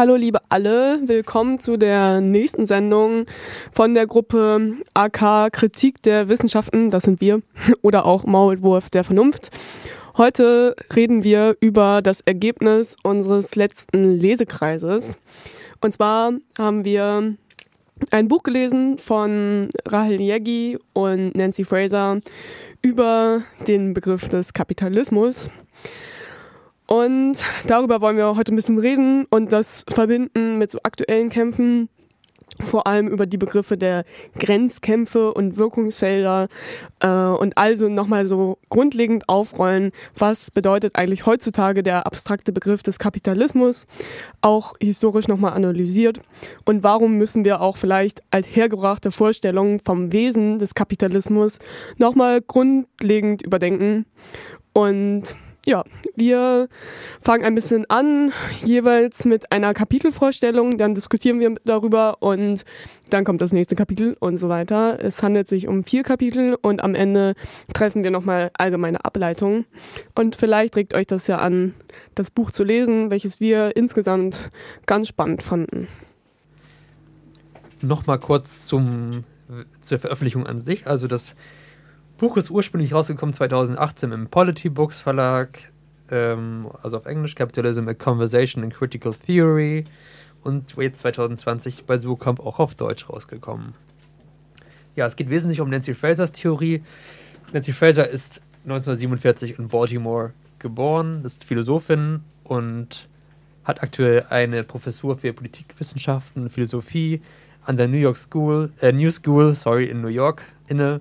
Hallo liebe alle, willkommen zu der nächsten Sendung von der Gruppe AK Kritik der Wissenschaften, das sind wir, oder auch Maulwurf der Vernunft. Heute reden wir über das Ergebnis unseres letzten Lesekreises. Und zwar haben wir ein Buch gelesen von Rahel Yegi und Nancy Fraser über den Begriff des Kapitalismus. Und darüber wollen wir heute ein bisschen reden und das verbinden mit so aktuellen Kämpfen, vor allem über die Begriffe der Grenzkämpfe und Wirkungsfelder äh, und also nochmal so grundlegend aufrollen, was bedeutet eigentlich heutzutage der abstrakte Begriff des Kapitalismus, auch historisch nochmal analysiert. Und warum müssen wir auch vielleicht althergebrachte Vorstellungen vom Wesen des Kapitalismus nochmal grundlegend überdenken? Und ja, wir fangen ein bisschen an, jeweils mit einer Kapitelvorstellung, dann diskutieren wir darüber und dann kommt das nächste Kapitel und so weiter. Es handelt sich um vier Kapitel und am Ende treffen wir nochmal allgemeine Ableitungen. Und vielleicht regt euch das ja an, das Buch zu lesen, welches wir insgesamt ganz spannend fanden. Nochmal kurz zum, zur Veröffentlichung an sich. Also das Buch ist ursprünglich rausgekommen 2018 im Polity Books Verlag, ähm, also auf Englisch Capitalism, A Conversation in Critical Theory und jetzt 2020 bei Sucomp auch auf Deutsch rausgekommen. Ja, es geht wesentlich um Nancy Frasers Theorie. Nancy Fraser ist 1947 in Baltimore geboren, ist Philosophin und hat aktuell eine Professur für Politikwissenschaften und Philosophie an der New York School, äh, New School, sorry, in New York inne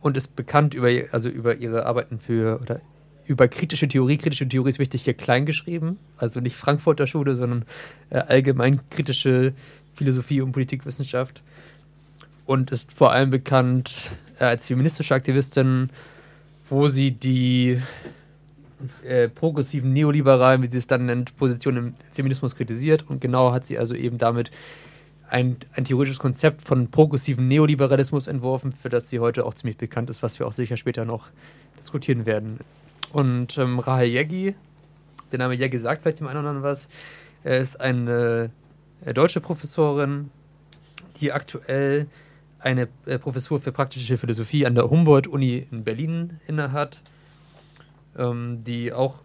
und ist bekannt über, also über ihre Arbeiten für oder über kritische Theorie. Kritische Theorie ist wichtig hier klein geschrieben, also nicht Frankfurter Schule, sondern äh, allgemein kritische Philosophie und Politikwissenschaft. Und ist vor allem bekannt äh, als feministische Aktivistin, wo sie die äh, progressiven Neoliberalen, wie sie es dann nennt, Positionen im Feminismus kritisiert. Und genau hat sie also eben damit ein, ein theoretisches Konzept von progressiven Neoliberalismus entworfen, für das sie heute auch ziemlich bekannt ist, was wir auch sicher später noch diskutieren werden. Und ähm, Rahel Yegi, der Name Yegi sagt vielleicht dem einen oder anderen was, er ist eine äh, deutsche Professorin, die aktuell eine äh, Professur für praktische Philosophie an der Humboldt-Uni in Berlin innehat, ähm, die auch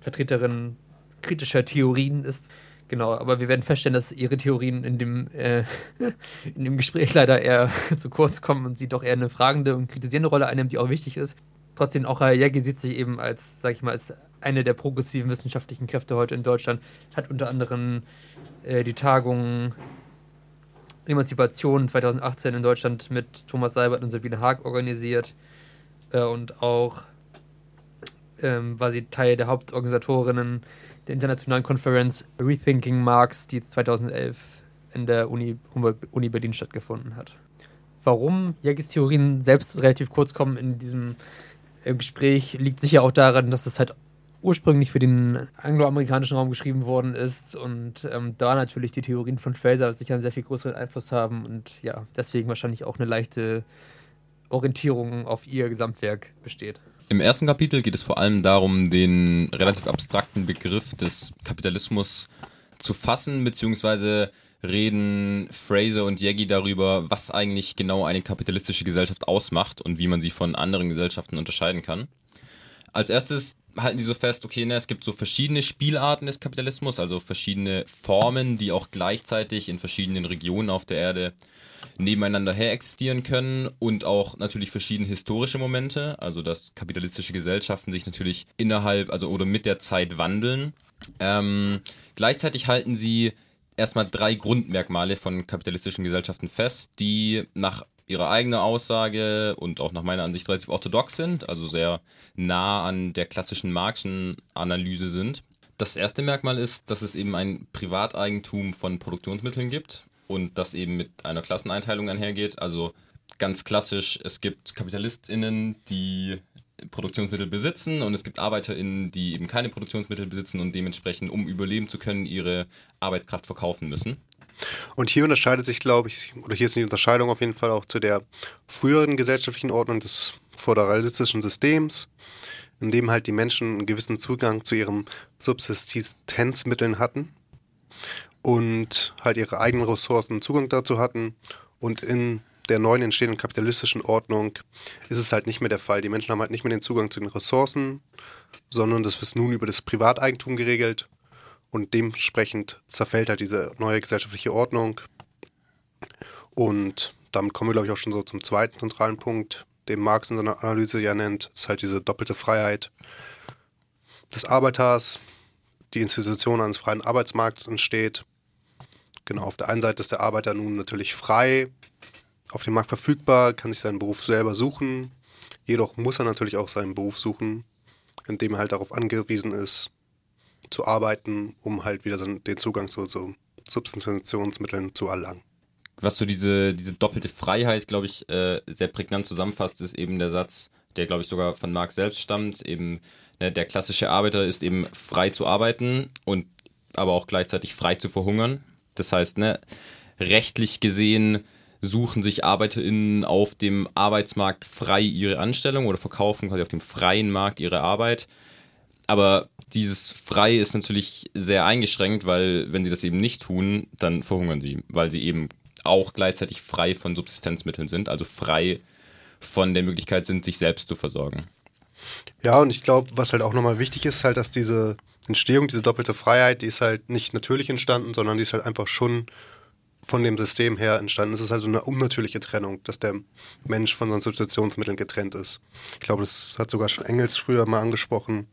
Vertreterin kritischer Theorien ist Genau, aber wir werden feststellen, dass ihre Theorien in dem, äh, in dem Gespräch leider eher zu kurz kommen und sie doch eher eine fragende und kritisierende Rolle einnimmt, die auch wichtig ist. Trotzdem, auch Hayek sieht sich eben als, sag ich mal, als eine der progressiven wissenschaftlichen Kräfte heute in Deutschland, hat unter anderem äh, die Tagung Emanzipation 2018 in Deutschland mit Thomas Seibert und Sabine Haag organisiert äh, und auch ähm, war sie Teil der Hauptorganisatorinnen der internationalen Konferenz Rethinking Marx, die 2011 in der Uni, Uni Berlin stattgefunden hat. Warum Jägis Theorien selbst relativ kurz kommen in diesem äh, Gespräch, liegt sicher auch daran, dass es halt ursprünglich für den angloamerikanischen Raum geschrieben worden ist und ähm, da natürlich die Theorien von Fraser sicher einen sehr viel größeren Einfluss haben und ja, deswegen wahrscheinlich auch eine leichte Orientierung auf ihr Gesamtwerk besteht. Im ersten Kapitel geht es vor allem darum, den relativ abstrakten Begriff des Kapitalismus zu fassen, beziehungsweise reden Fraser und Yegi darüber, was eigentlich genau eine kapitalistische Gesellschaft ausmacht und wie man sie von anderen Gesellschaften unterscheiden kann. Als erstes halten die so fest, okay, ne, es gibt so verschiedene Spielarten des Kapitalismus, also verschiedene Formen, die auch gleichzeitig in verschiedenen Regionen auf der Erde nebeneinander her existieren können und auch natürlich verschiedene historische Momente, also dass kapitalistische Gesellschaften sich natürlich innerhalb, also oder mit der Zeit wandeln. Ähm, gleichzeitig halten sie erstmal drei Grundmerkmale von kapitalistischen Gesellschaften fest, die nach ihrer eigenen Aussage und auch nach meiner Ansicht relativ orthodox sind, also sehr nah an der klassischen Marxischen Analyse sind. Das erste Merkmal ist, dass es eben ein Privateigentum von Produktionsmitteln gibt und das eben mit einer Klasseneinteilung einhergeht. Also ganz klassisch, es gibt KapitalistInnen, die Produktionsmittel besitzen und es gibt ArbeiterInnen, die eben keine Produktionsmittel besitzen und dementsprechend, um überleben zu können, ihre Arbeitskraft verkaufen müssen. Und hier unterscheidet sich, glaube ich, oder hier ist die Unterscheidung auf jeden Fall auch zu der früheren gesellschaftlichen Ordnung des föderalistischen Systems, in dem halt die Menschen einen gewissen Zugang zu ihren Subsistenzmitteln hatten und halt ihre eigenen Ressourcen Zugang dazu hatten. Und in der neuen entstehenden kapitalistischen Ordnung ist es halt nicht mehr der Fall. Die Menschen haben halt nicht mehr den Zugang zu den Ressourcen, sondern das ist nun über das Privateigentum geregelt. Und dementsprechend zerfällt halt diese neue gesellschaftliche Ordnung. Und damit kommen wir, glaube ich, auch schon so zum zweiten zentralen Punkt, den Marx in seiner Analyse ja nennt, ist halt diese doppelte Freiheit des Arbeiters, die Institution eines freien Arbeitsmarkts entsteht. Genau, auf der einen Seite ist der Arbeiter nun natürlich frei, auf dem Markt verfügbar, kann sich seinen Beruf selber suchen. Jedoch muss er natürlich auch seinen Beruf suchen, indem er halt darauf angewiesen ist, zu arbeiten, um halt wieder den Zugang zu so Substitutionsmitteln zu erlangen. Was so diese, diese doppelte Freiheit, glaube ich, äh, sehr prägnant zusammenfasst, ist eben der Satz, der, glaube ich, sogar von Marx selbst stammt, eben ne, der klassische Arbeiter ist eben frei zu arbeiten und aber auch gleichzeitig frei zu verhungern. Das heißt, ne, rechtlich gesehen suchen sich ArbeiterInnen auf dem Arbeitsmarkt frei ihre Anstellung oder verkaufen quasi auf dem freien Markt ihre Arbeit. Aber dieses frei ist natürlich sehr eingeschränkt, weil wenn sie das eben nicht tun, dann verhungern sie, weil sie eben auch gleichzeitig frei von Subsistenzmitteln sind, also frei von der Möglichkeit sind, sich selbst zu versorgen. Ja, und ich glaube, was halt auch nochmal wichtig ist, halt, dass diese Entstehung, diese doppelte Freiheit, die ist halt nicht natürlich entstanden, sondern die ist halt einfach schon von dem System her entstanden. Es ist also eine unnatürliche Trennung, dass der Mensch von seinen Substitutionsmitteln getrennt ist. Ich glaube, das hat sogar schon Engels früher mal angesprochen,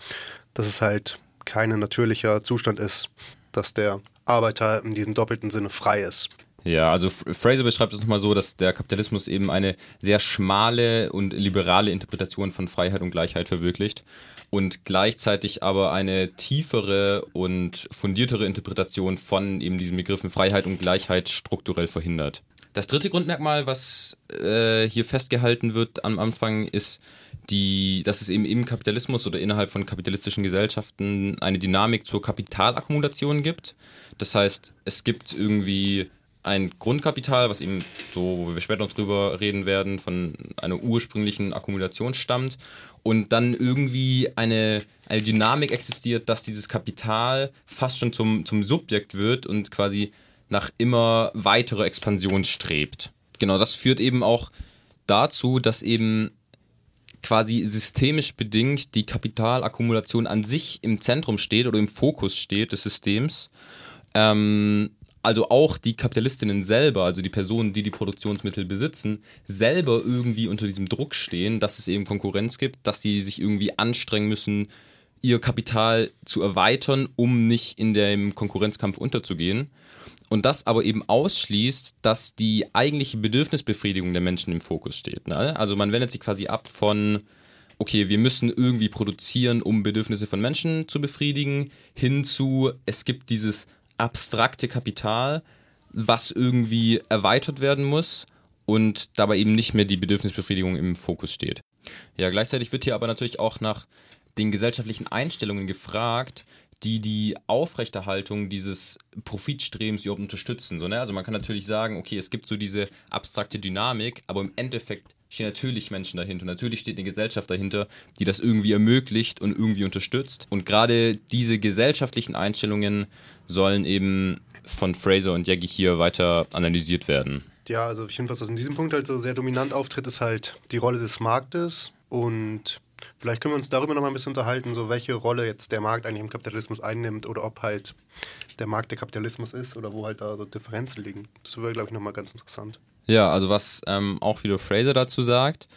dass es halt kein natürlicher Zustand ist, dass der Arbeiter in diesem doppelten Sinne frei ist. Ja, also Fraser beschreibt es nochmal so, dass der Kapitalismus eben eine sehr schmale und liberale Interpretation von Freiheit und Gleichheit verwirklicht und gleichzeitig aber eine tiefere und fundiertere Interpretation von eben diesen Begriffen Freiheit und Gleichheit strukturell verhindert. Das dritte Grundmerkmal, was äh, hier festgehalten wird am Anfang, ist die, dass es eben im Kapitalismus oder innerhalb von kapitalistischen Gesellschaften eine Dynamik zur Kapitalakkumulation gibt. Das heißt, es gibt irgendwie ein Grundkapital, was eben so, wo wir später noch drüber reden werden, von einer ursprünglichen Akkumulation stammt und dann irgendwie eine, eine Dynamik existiert, dass dieses Kapital fast schon zum, zum Subjekt wird und quasi nach immer weiterer Expansion strebt. Genau, das führt eben auch dazu, dass eben quasi systemisch bedingt die Kapitalakkumulation an sich im Zentrum steht oder im Fokus steht des Systems. Ähm, also auch die Kapitalistinnen selber, also die Personen, die die Produktionsmittel besitzen, selber irgendwie unter diesem Druck stehen, dass es eben Konkurrenz gibt, dass sie sich irgendwie anstrengen müssen, ihr Kapital zu erweitern, um nicht in dem Konkurrenzkampf unterzugehen. Und das aber eben ausschließt, dass die eigentliche Bedürfnisbefriedigung der Menschen im Fokus steht. Ne? Also man wendet sich quasi ab von, okay, wir müssen irgendwie produzieren, um Bedürfnisse von Menschen zu befriedigen, hin zu, es gibt dieses abstrakte Kapital, was irgendwie erweitert werden muss und dabei eben nicht mehr die Bedürfnisbefriedigung im Fokus steht. Ja, gleichzeitig wird hier aber natürlich auch nach den gesellschaftlichen Einstellungen gefragt, die die Aufrechterhaltung dieses Profitstrebens überhaupt unterstützen. So, ne? Also man kann natürlich sagen, okay, es gibt so diese abstrakte Dynamik, aber im Endeffekt stehen natürlich Menschen dahinter. Natürlich steht eine Gesellschaft dahinter, die das irgendwie ermöglicht und irgendwie unterstützt. Und gerade diese gesellschaftlichen Einstellungen sollen eben von Fraser und Jaggi hier weiter analysiert werden. Ja, also ich finde, was in diesem Punkt halt so sehr dominant auftritt, ist halt die Rolle des Marktes und vielleicht können wir uns darüber noch mal ein bisschen unterhalten, so welche Rolle jetzt der Markt eigentlich im Kapitalismus einnimmt oder ob halt der Markt der Kapitalismus ist oder wo halt da so Differenzen liegen. Das wäre, glaube ich, nochmal ganz interessant. Ja, also was ähm, auch wieder Fraser dazu sagt,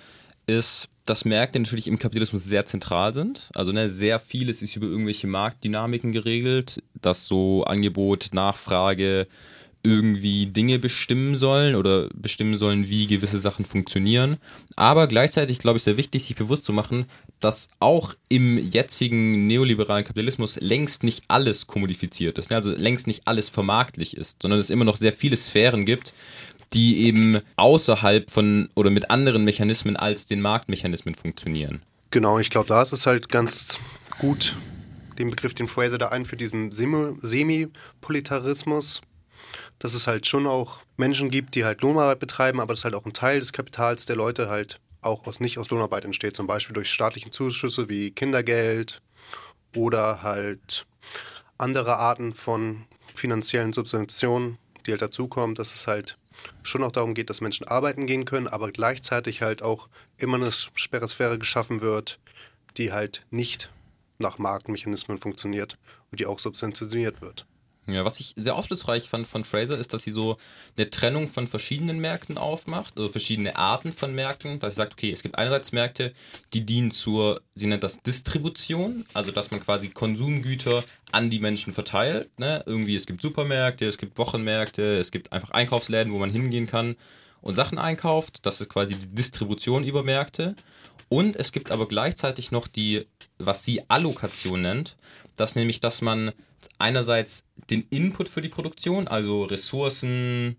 ist, dass Märkte natürlich im Kapitalismus sehr zentral sind. Also ne, sehr vieles ist über irgendwelche Marktdynamiken geregelt, dass so Angebot, Nachfrage irgendwie Dinge bestimmen sollen oder bestimmen sollen, wie gewisse Sachen funktionieren. Aber gleichzeitig, glaube ich, sehr wichtig, sich bewusst zu machen, dass auch im jetzigen neoliberalen Kapitalismus längst nicht alles kommodifiziert ist. Ne? Also längst nicht alles vermarktlich ist, sondern es immer noch sehr viele Sphären gibt, die eben außerhalb von oder mit anderen Mechanismen als den Marktmechanismen funktionieren. Genau, ich glaube, da ist es halt ganz gut, den Begriff, den Fraser da einführt, diesen Semipolitarismus, dass es halt schon auch Menschen gibt, die halt Lohnarbeit betreiben, aber dass halt auch ein Teil des Kapitals der Leute halt auch aus, nicht aus Lohnarbeit entsteht, zum Beispiel durch staatliche Zuschüsse wie Kindergeld oder halt andere Arten von finanziellen Subventionen, die halt dazukommen, dass es halt schon auch darum geht, dass Menschen arbeiten gehen können, aber gleichzeitig halt auch immer eine Sphäre geschaffen wird, die halt nicht nach Marktmechanismen funktioniert und die auch subventioniert wird. Ja, was ich sehr aufschlussreich fand von Fraser, ist, dass sie so eine Trennung von verschiedenen Märkten aufmacht, also verschiedene Arten von Märkten, dass sie sagt, okay, es gibt einerseits Märkte, die dienen zur, sie nennt das Distribution, also dass man quasi Konsumgüter an die Menschen verteilt. Ne? Irgendwie, es gibt Supermärkte, es gibt Wochenmärkte, es gibt einfach Einkaufsläden, wo man hingehen kann und Sachen einkauft. Das ist quasi die Distribution über Märkte. Und es gibt aber gleichzeitig noch die, was sie Allokation nennt. Das nämlich, dass man einerseits den Input für die Produktion, also Ressourcen,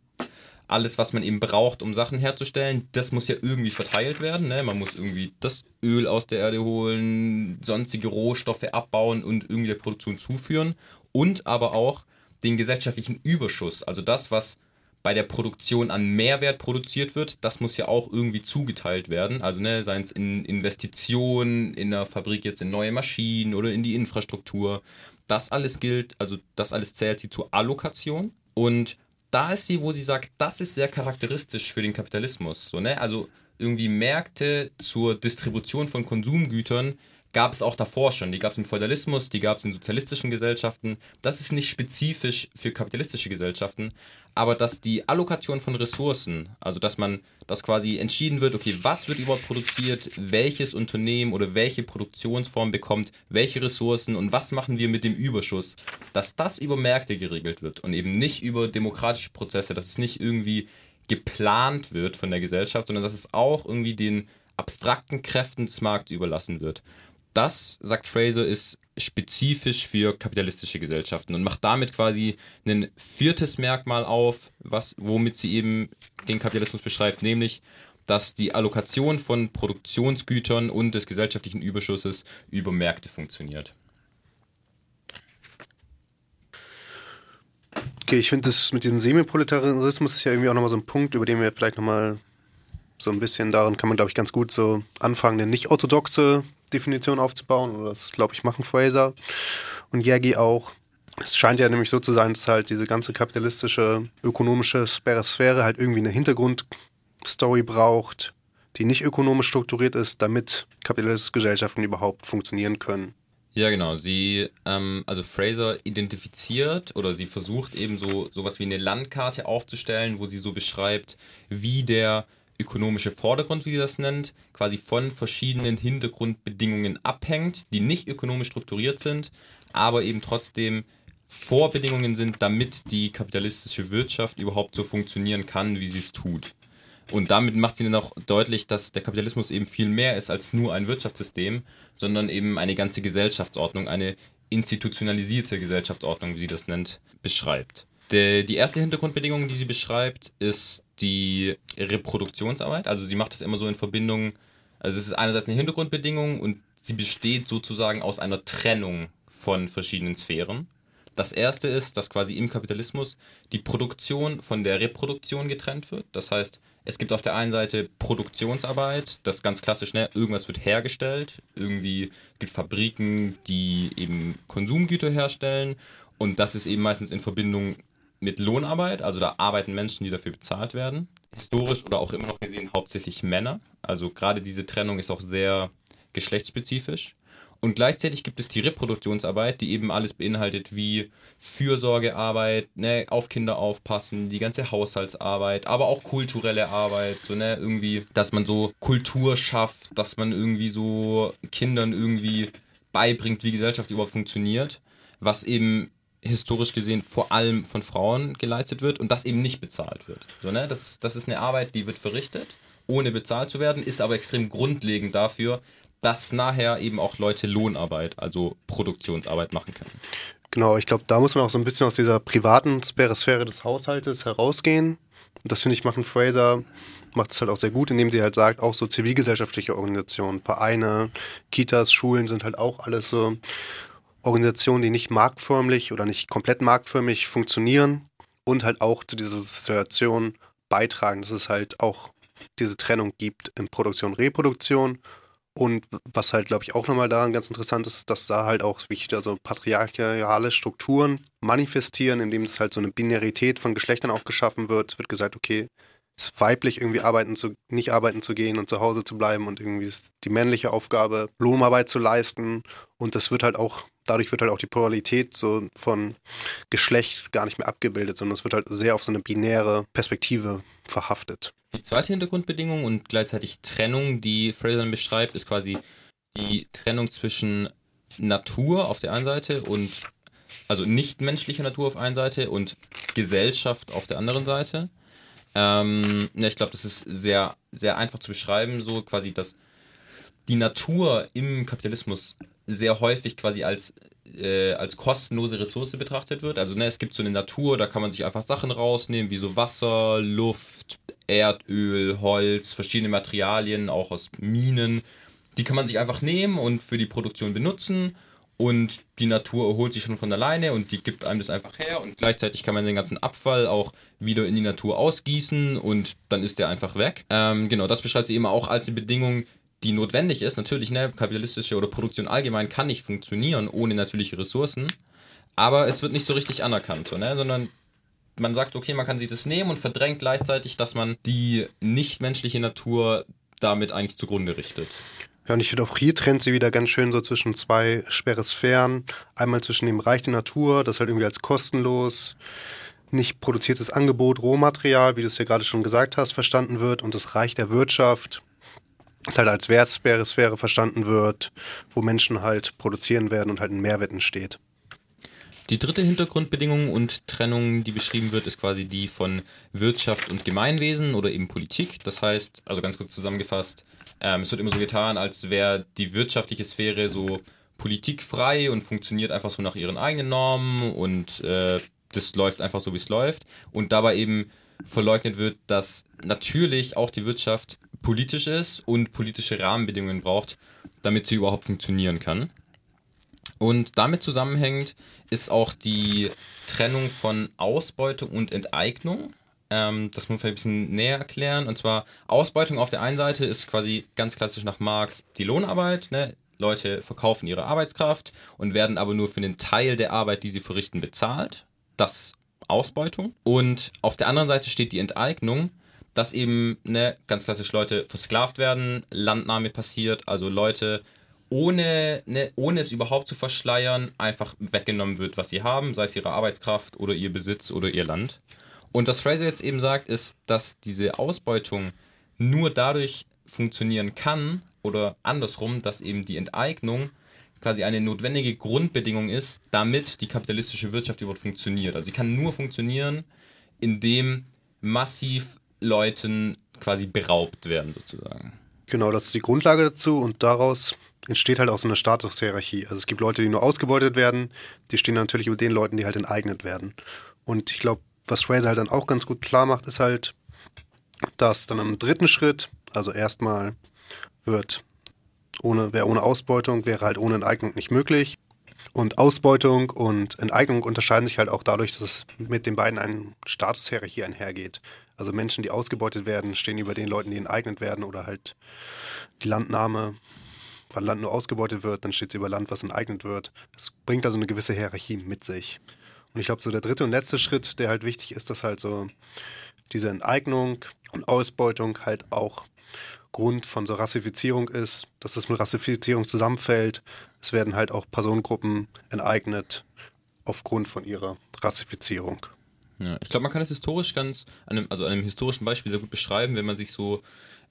alles, was man eben braucht, um Sachen herzustellen, das muss ja irgendwie verteilt werden. Ne? Man muss irgendwie das Öl aus der Erde holen, sonstige Rohstoffe abbauen und irgendwie der Produktion zuführen. Und aber auch den gesellschaftlichen Überschuss, also das, was bei der Produktion an Mehrwert produziert wird, das muss ja auch irgendwie zugeteilt werden. Also ne, seien es in Investitionen in der Fabrik jetzt in neue Maschinen oder in die Infrastruktur. Das alles gilt, also das alles zählt sie zur Allokation. Und da ist sie, wo sie sagt, das ist sehr charakteristisch für den Kapitalismus. So, ne? Also irgendwie Märkte zur Distribution von Konsumgütern gab es auch davor schon. Die gab es im Feudalismus, die gab es in sozialistischen Gesellschaften. Das ist nicht spezifisch für kapitalistische Gesellschaften, aber dass die Allokation von Ressourcen, also dass man, dass quasi entschieden wird, okay, was wird überhaupt produziert, welches Unternehmen oder welche Produktionsform bekommt welche Ressourcen und was machen wir mit dem Überschuss, dass das über Märkte geregelt wird und eben nicht über demokratische Prozesse, dass es nicht irgendwie geplant wird von der Gesellschaft, sondern dass es auch irgendwie den abstrakten Kräften des Marktes überlassen wird das, sagt Fraser, ist spezifisch für kapitalistische Gesellschaften und macht damit quasi ein viertes Merkmal auf, was, womit sie eben den Kapitalismus beschreibt, nämlich dass die Allokation von Produktionsgütern und des gesellschaftlichen Überschusses über Märkte funktioniert. Okay, ich finde das mit dem Semiproletarismus ist ja irgendwie auch nochmal so ein Punkt, über den wir vielleicht nochmal so ein bisschen darin kann man, glaube ich, ganz gut so anfangen, eine nicht orthodoxe Definition aufzubauen. Und das, glaube ich, machen Fraser und Yagi auch. Es scheint ja nämlich so zu sein, dass halt diese ganze kapitalistische, ökonomische Sphäre halt irgendwie eine Hintergrundstory braucht, die nicht ökonomisch strukturiert ist, damit kapitalistische Gesellschaften überhaupt funktionieren können. Ja, genau. Sie, ähm, also Fraser identifiziert oder sie versucht eben so sowas wie eine Landkarte aufzustellen, wo sie so beschreibt, wie der ökonomische Vordergrund, wie sie das nennt, quasi von verschiedenen Hintergrundbedingungen abhängt, die nicht ökonomisch strukturiert sind, aber eben trotzdem Vorbedingungen sind, damit die kapitalistische Wirtschaft überhaupt so funktionieren kann, wie sie es tut. Und damit macht sie dann auch deutlich, dass der Kapitalismus eben viel mehr ist als nur ein Wirtschaftssystem, sondern eben eine ganze Gesellschaftsordnung, eine institutionalisierte Gesellschaftsordnung, wie sie das nennt, beschreibt. Die, erste Hintergrundbedingung, die sie beschreibt, ist die Reproduktionsarbeit. Also sie macht das immer so in Verbindung, also es ist einerseits eine Hintergrundbedingung und sie besteht sozusagen aus einer Trennung von verschiedenen Sphären. Das erste ist, dass quasi im Kapitalismus die Produktion von der Reproduktion getrennt wird. Das heißt, es gibt auf der einen Seite Produktionsarbeit, das ganz klassisch, ne, irgendwas wird hergestellt, irgendwie gibt Fabriken, die eben Konsumgüter herstellen und das ist eben meistens in Verbindung mit Lohnarbeit, also da arbeiten Menschen, die dafür bezahlt werden. Historisch oder auch immer noch gesehen hauptsächlich Männer. Also gerade diese Trennung ist auch sehr geschlechtsspezifisch. Und gleichzeitig gibt es die Reproduktionsarbeit, die eben alles beinhaltet wie Fürsorgearbeit, ne, auf Kinder aufpassen, die ganze Haushaltsarbeit, aber auch kulturelle Arbeit, so ne, irgendwie, dass man so Kultur schafft, dass man irgendwie so Kindern irgendwie beibringt, wie Gesellschaft überhaupt funktioniert, was eben historisch gesehen vor allem von Frauen geleistet wird und das eben nicht bezahlt wird. So, ne? das, das ist eine Arbeit, die wird verrichtet, ohne bezahlt zu werden, ist aber extrem grundlegend dafür, dass nachher eben auch Leute Lohnarbeit, also Produktionsarbeit machen können. Genau, ich glaube, da muss man auch so ein bisschen aus dieser privaten Sphäre des Haushaltes herausgehen. Und das finde ich, machen Fraser macht es halt auch sehr gut, indem sie halt sagt, auch so zivilgesellschaftliche Organisationen, Vereine, Kitas, Schulen sind halt auch alles so Organisationen, die nicht marktförmig oder nicht komplett marktförmig funktionieren und halt auch zu dieser Situation beitragen, dass es halt auch diese Trennung gibt in Produktion, Reproduktion Und was halt, glaube ich, auch nochmal daran ganz interessant ist, dass da halt auch wieder so patriarchale Strukturen manifestieren, indem es halt so eine Binarität von Geschlechtern aufgeschaffen wird. Es wird gesagt, okay, weiblich, irgendwie arbeiten zu, nicht arbeiten zu gehen und zu Hause zu bleiben und irgendwie ist die männliche Aufgabe, Lohnarbeit zu leisten. Und das wird halt auch, dadurch wird halt auch die Pluralität so von Geschlecht gar nicht mehr abgebildet, sondern es wird halt sehr auf so eine binäre Perspektive verhaftet. Die zweite Hintergrundbedingung und gleichzeitig Trennung, die Fraser beschreibt, ist quasi die Trennung zwischen Natur auf der einen Seite und also nichtmenschlicher Natur auf der einen Seite und Gesellschaft auf der anderen Seite. Ähm, ja, ich glaube, das ist sehr, sehr einfach zu beschreiben, so quasi, dass die Natur im Kapitalismus sehr häufig quasi als, äh, als kostenlose Ressource betrachtet wird. Also ne, es gibt so eine Natur, da kann man sich einfach Sachen rausnehmen, wie so Wasser, Luft, Erdöl, Holz, verschiedene Materialien, auch aus Minen. Die kann man sich einfach nehmen und für die Produktion benutzen und die Natur erholt sich schon von alleine und die gibt einem das einfach her und gleichzeitig kann man den ganzen Abfall auch wieder in die Natur ausgießen und dann ist der einfach weg. Ähm, genau, das beschreibt sie eben auch als eine Bedingung, die notwendig ist. Natürlich, ne, kapitalistische oder Produktion allgemein kann nicht funktionieren ohne natürliche Ressourcen, aber es wird nicht so richtig anerkannt, so, ne, sondern man sagt, okay, man kann sich das nehmen und verdrängt gleichzeitig, dass man die nichtmenschliche Natur damit eigentlich zugrunde richtet. Ja, und ich finde auch hier trennt sie wieder ganz schön so zwischen zwei Sphären. Einmal zwischen dem Reich der Natur, das halt irgendwie als kostenlos, nicht produziertes Angebot, Rohmaterial, wie du es ja gerade schon gesagt hast, verstanden wird, und das Reich der Wirtschaft, das halt als Wertsphäre verstanden wird, wo Menschen halt produzieren werden und halt ein Mehrwert entsteht. Die dritte Hintergrundbedingung und Trennung, die beschrieben wird, ist quasi die von Wirtschaft und Gemeinwesen oder eben Politik. Das heißt, also ganz kurz zusammengefasst, ähm, es wird immer so getan, als wäre die wirtschaftliche Sphäre so politikfrei und funktioniert einfach so nach ihren eigenen Normen und äh, das läuft einfach so, wie es läuft. Und dabei eben verleugnet wird, dass natürlich auch die Wirtschaft politisch ist und politische Rahmenbedingungen braucht, damit sie überhaupt funktionieren kann. Und damit zusammenhängend ist auch die Trennung von Ausbeutung und Enteignung. Ähm, das muss man ein bisschen näher erklären. Und zwar Ausbeutung auf der einen Seite ist quasi ganz klassisch nach Marx die Lohnarbeit. Ne? Leute verkaufen ihre Arbeitskraft und werden aber nur für den Teil der Arbeit, die sie verrichten, bezahlt. Das Ausbeutung. Und auf der anderen Seite steht die Enteignung, dass eben ne, ganz klassisch Leute versklavt werden, Landnahme passiert, also Leute ohne, ne, ohne es überhaupt zu verschleiern, einfach weggenommen wird, was sie haben, sei es ihre Arbeitskraft oder ihr Besitz oder ihr Land. Und was Fraser jetzt eben sagt, ist, dass diese Ausbeutung nur dadurch funktionieren kann oder andersrum, dass eben die Enteignung quasi eine notwendige Grundbedingung ist, damit die kapitalistische Wirtschaft überhaupt funktioniert. Also sie kann nur funktionieren, indem massiv Leuten quasi beraubt werden sozusagen. Genau, das ist die Grundlage dazu und daraus entsteht halt auch so eine Statushierarchie. Also es gibt Leute, die nur ausgebeutet werden, die stehen natürlich über den Leuten, die halt enteignet werden. Und ich glaube, was Fraser halt dann auch ganz gut klar macht, ist halt, dass dann im dritten Schritt, also erstmal wird ohne, wäre ohne Ausbeutung, wäre halt ohne Enteignung nicht möglich. Und Ausbeutung und Enteignung unterscheiden sich halt auch dadurch, dass mit den beiden ein Statushierarchie einhergeht. Also Menschen, die ausgebeutet werden, stehen über den Leuten, die enteignet werden oder halt die Landnahme weil Land nur ausgebeutet wird, dann steht es über Land, was enteignet wird. Das bringt also eine gewisse Hierarchie mit sich. Und ich glaube, so der dritte und letzte Schritt, der halt wichtig ist, dass halt so diese Enteignung und Ausbeutung halt auch Grund von so Rassifizierung ist, dass das mit Rassifizierung zusammenfällt. Es werden halt auch Personengruppen enteignet aufgrund von ihrer Rassifizierung. Ja, ich glaube, man kann es historisch ganz, einem, also einem historischen Beispiel sehr gut beschreiben, wenn man sich so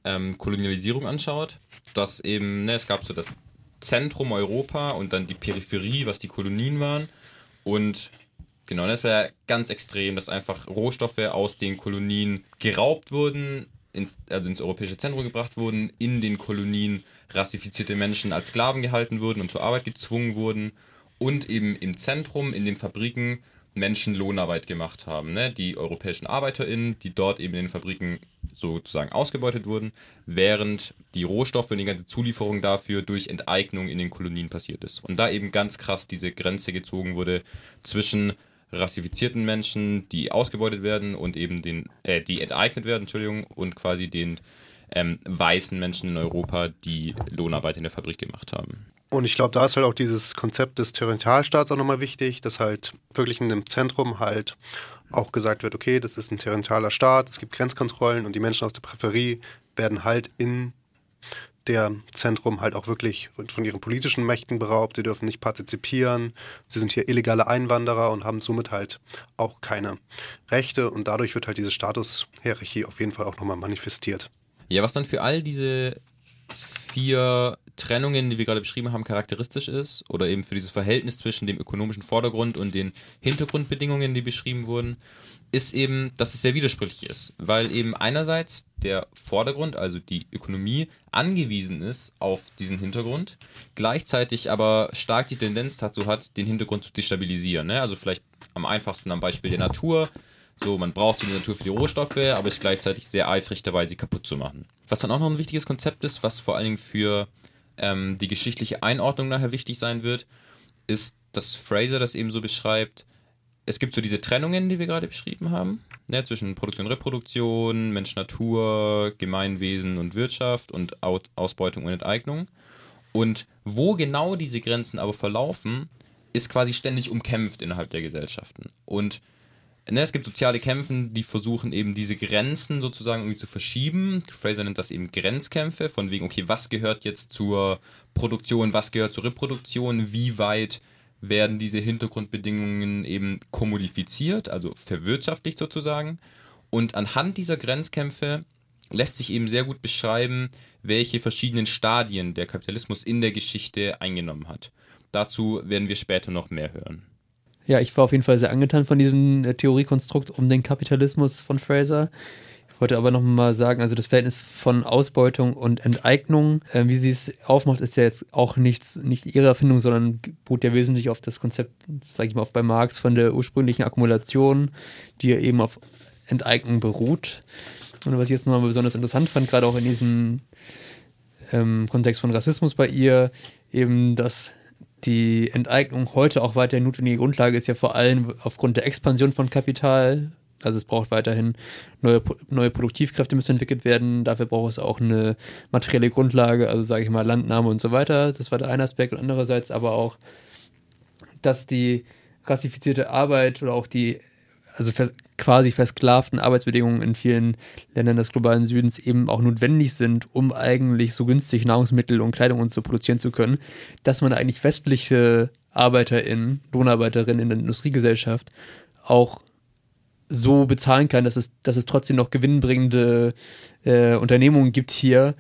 ähm, Kolonialisierung anschaut, dass eben, ne, es gab so das Zentrum Europa und dann die Peripherie, was die Kolonien waren. Und genau, das war ganz extrem, dass einfach Rohstoffe aus den Kolonien geraubt wurden, ins, also ins europäische Zentrum gebracht wurden, in den Kolonien rassifizierte Menschen als Sklaven gehalten wurden und zur Arbeit gezwungen wurden und eben im Zentrum, in den Fabriken, Menschen Lohnarbeit gemacht haben. Ne? Die europäischen ArbeiterInnen, die dort eben in den Fabriken sozusagen ausgebeutet wurden, während die Rohstoffe und die ganze Zulieferung dafür durch Enteignung in den Kolonien passiert ist. Und da eben ganz krass diese Grenze gezogen wurde zwischen rassifizierten Menschen, die ausgebeutet werden und eben den, äh, die enteignet werden, Entschuldigung, und quasi den ähm, weißen Menschen in Europa, die Lohnarbeit in der Fabrik gemacht haben. Und ich glaube, da ist halt auch dieses Konzept des Territorialstaats auch nochmal wichtig, dass halt wirklich in dem Zentrum halt auch gesagt wird, okay, das ist ein territorialer Staat, es gibt Grenzkontrollen und die Menschen aus der Präferie werden halt in der Zentrum halt auch wirklich von ihren politischen Mächten beraubt. Sie dürfen nicht partizipieren. Sie sind hier illegale Einwanderer und haben somit halt auch keine Rechte. Und dadurch wird halt diese Statushierarchie auf jeden Fall auch nochmal manifestiert. Ja, was dann für all diese vier Trennungen, die wir gerade beschrieben haben, charakteristisch ist, oder eben für dieses Verhältnis zwischen dem ökonomischen Vordergrund und den Hintergrundbedingungen, die beschrieben wurden, ist eben, dass es sehr widersprüchlich ist, weil eben einerseits der Vordergrund, also die Ökonomie, angewiesen ist auf diesen Hintergrund, gleichzeitig aber stark die Tendenz dazu hat, den Hintergrund zu destabilisieren. Ne? Also vielleicht am einfachsten am Beispiel der Natur. So, man braucht die Natur für die Rohstoffe, aber ist gleichzeitig sehr eifrig dabei, sie kaputt zu machen. Was dann auch noch ein wichtiges Konzept ist, was vor allen Dingen für ähm, die geschichtliche Einordnung nachher wichtig sein wird, ist, dass Fraser das eben so beschreibt, es gibt so diese Trennungen, die wir gerade beschrieben haben, ne, zwischen Produktion und Reproduktion, Mensch, Natur, Gemeinwesen und Wirtschaft und Ausbeutung und Enteignung. Und wo genau diese Grenzen aber verlaufen, ist quasi ständig umkämpft innerhalb der Gesellschaften. Und ne, es gibt soziale Kämpfe, die versuchen eben diese Grenzen sozusagen irgendwie zu verschieben. Fraser nennt das eben Grenzkämpfe, von wegen, okay, was gehört jetzt zur Produktion, was gehört zur Reproduktion, wie weit werden diese Hintergrundbedingungen eben kommodifiziert, also verwirtschaftlicht sozusagen. Und anhand dieser Grenzkämpfe lässt sich eben sehr gut beschreiben, welche verschiedenen Stadien der Kapitalismus in der Geschichte eingenommen hat. Dazu werden wir später noch mehr hören. Ja, ich war auf jeden Fall sehr angetan von diesem äh, Theoriekonstrukt um den Kapitalismus von Fraser wollte aber noch mal sagen, also das Verhältnis von Ausbeutung und Enteignung, äh, wie sie es aufmacht, ist ja jetzt auch nichts, nicht ihre Erfindung, sondern beruht ja wesentlich auf das Konzept, sage ich mal, bei Marx von der ursprünglichen Akkumulation, die ja eben auf Enteignung beruht. Und was ich jetzt nochmal besonders interessant fand, gerade auch in diesem ähm, Kontext von Rassismus bei ihr, eben, dass die Enteignung heute auch weiterhin notwendige Grundlage ist ja vor allem aufgrund der Expansion von Kapital also es braucht weiterhin neue, neue Produktivkräfte müssen entwickelt werden. Dafür braucht es auch eine materielle Grundlage, also sage ich mal Landnahme und so weiter. Das war der eine Aspekt. Und andererseits aber auch, dass die rassifizierte Arbeit oder auch die also quasi versklavten Arbeitsbedingungen in vielen Ländern des globalen Südens eben auch notwendig sind, um eigentlich so günstig Nahrungsmittel und Kleidung und so produzieren zu können, dass man eigentlich westliche ArbeiterInnen, Lohnarbeiterinnen in der Industriegesellschaft auch so bezahlen kann, dass es, dass es trotzdem noch gewinnbringende äh, Unternehmungen gibt hier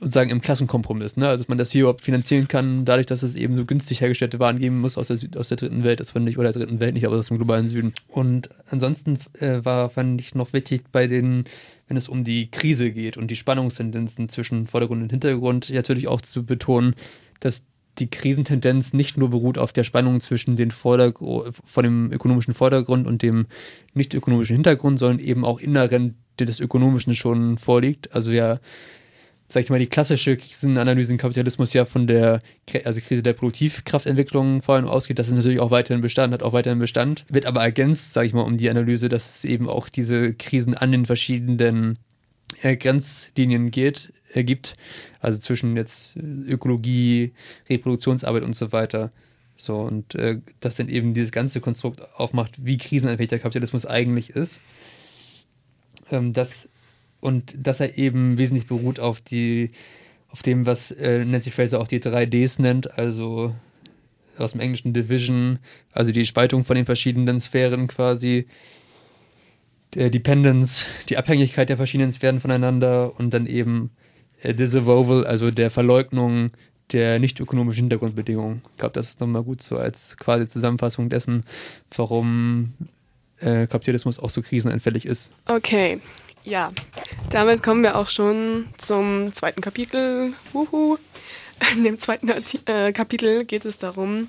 und sagen im Klassenkompromiss, ne? Also dass man das hier überhaupt finanzieren kann, dadurch, dass es eben so günstig hergestellte Waren geben muss aus der, Süd aus der dritten Welt, das fand ich, oder der dritten Welt nicht, aber aus dem globalen Süden. Und ansonsten äh, war, fand ich noch wichtig bei den, wenn es um die Krise geht und die Spannungstendenzen zwischen Vordergrund und Hintergrund, natürlich auch zu betonen, dass die Krisentendenz nicht nur beruht auf der Spannung zwischen den Vordergr von dem ökonomischen Vordergrund und dem nicht ökonomischen Hintergrund, sondern eben auch innerhalb des Ökonomischen schon vorliegt. Also ja, sag ich mal, die klassische Krisenanalyse im Kapitalismus ja von der also Krise der Produktivkraftentwicklung vor allem ausgeht. Das ist natürlich auch weiterhin Bestand, hat auch weiterhin Bestand, wird aber ergänzt, sage ich mal, um die Analyse, dass es eben auch diese Krisen an den verschiedenen äh, Grenzlinien geht, äh, gibt, also zwischen jetzt äh, Ökologie, Reproduktionsarbeit und so weiter. So, und äh, das dann eben dieses ganze Konstrukt aufmacht, wie krisenanfällig der Kapitalismus eigentlich ist. Ähm, das, und dass er eben wesentlich beruht auf die, auf dem, was äh, Nancy Fraser auch die 3Ds nennt, also aus dem englischen Division, also die Spaltung von den verschiedenen Sphären quasi, der Dependence, die Abhängigkeit der verschiedenen Sphären voneinander und dann eben äh, Disavoval, also der Verleugnung der nicht ökonomischen Hintergrundbedingungen. Ich glaube, das ist nochmal gut so als quasi Zusammenfassung dessen, warum äh, Kapitalismus auch so krisenanfällig ist. Okay, ja. Damit kommen wir auch schon zum zweiten Kapitel. Wuhu. In dem zweiten äh, Kapitel geht es darum,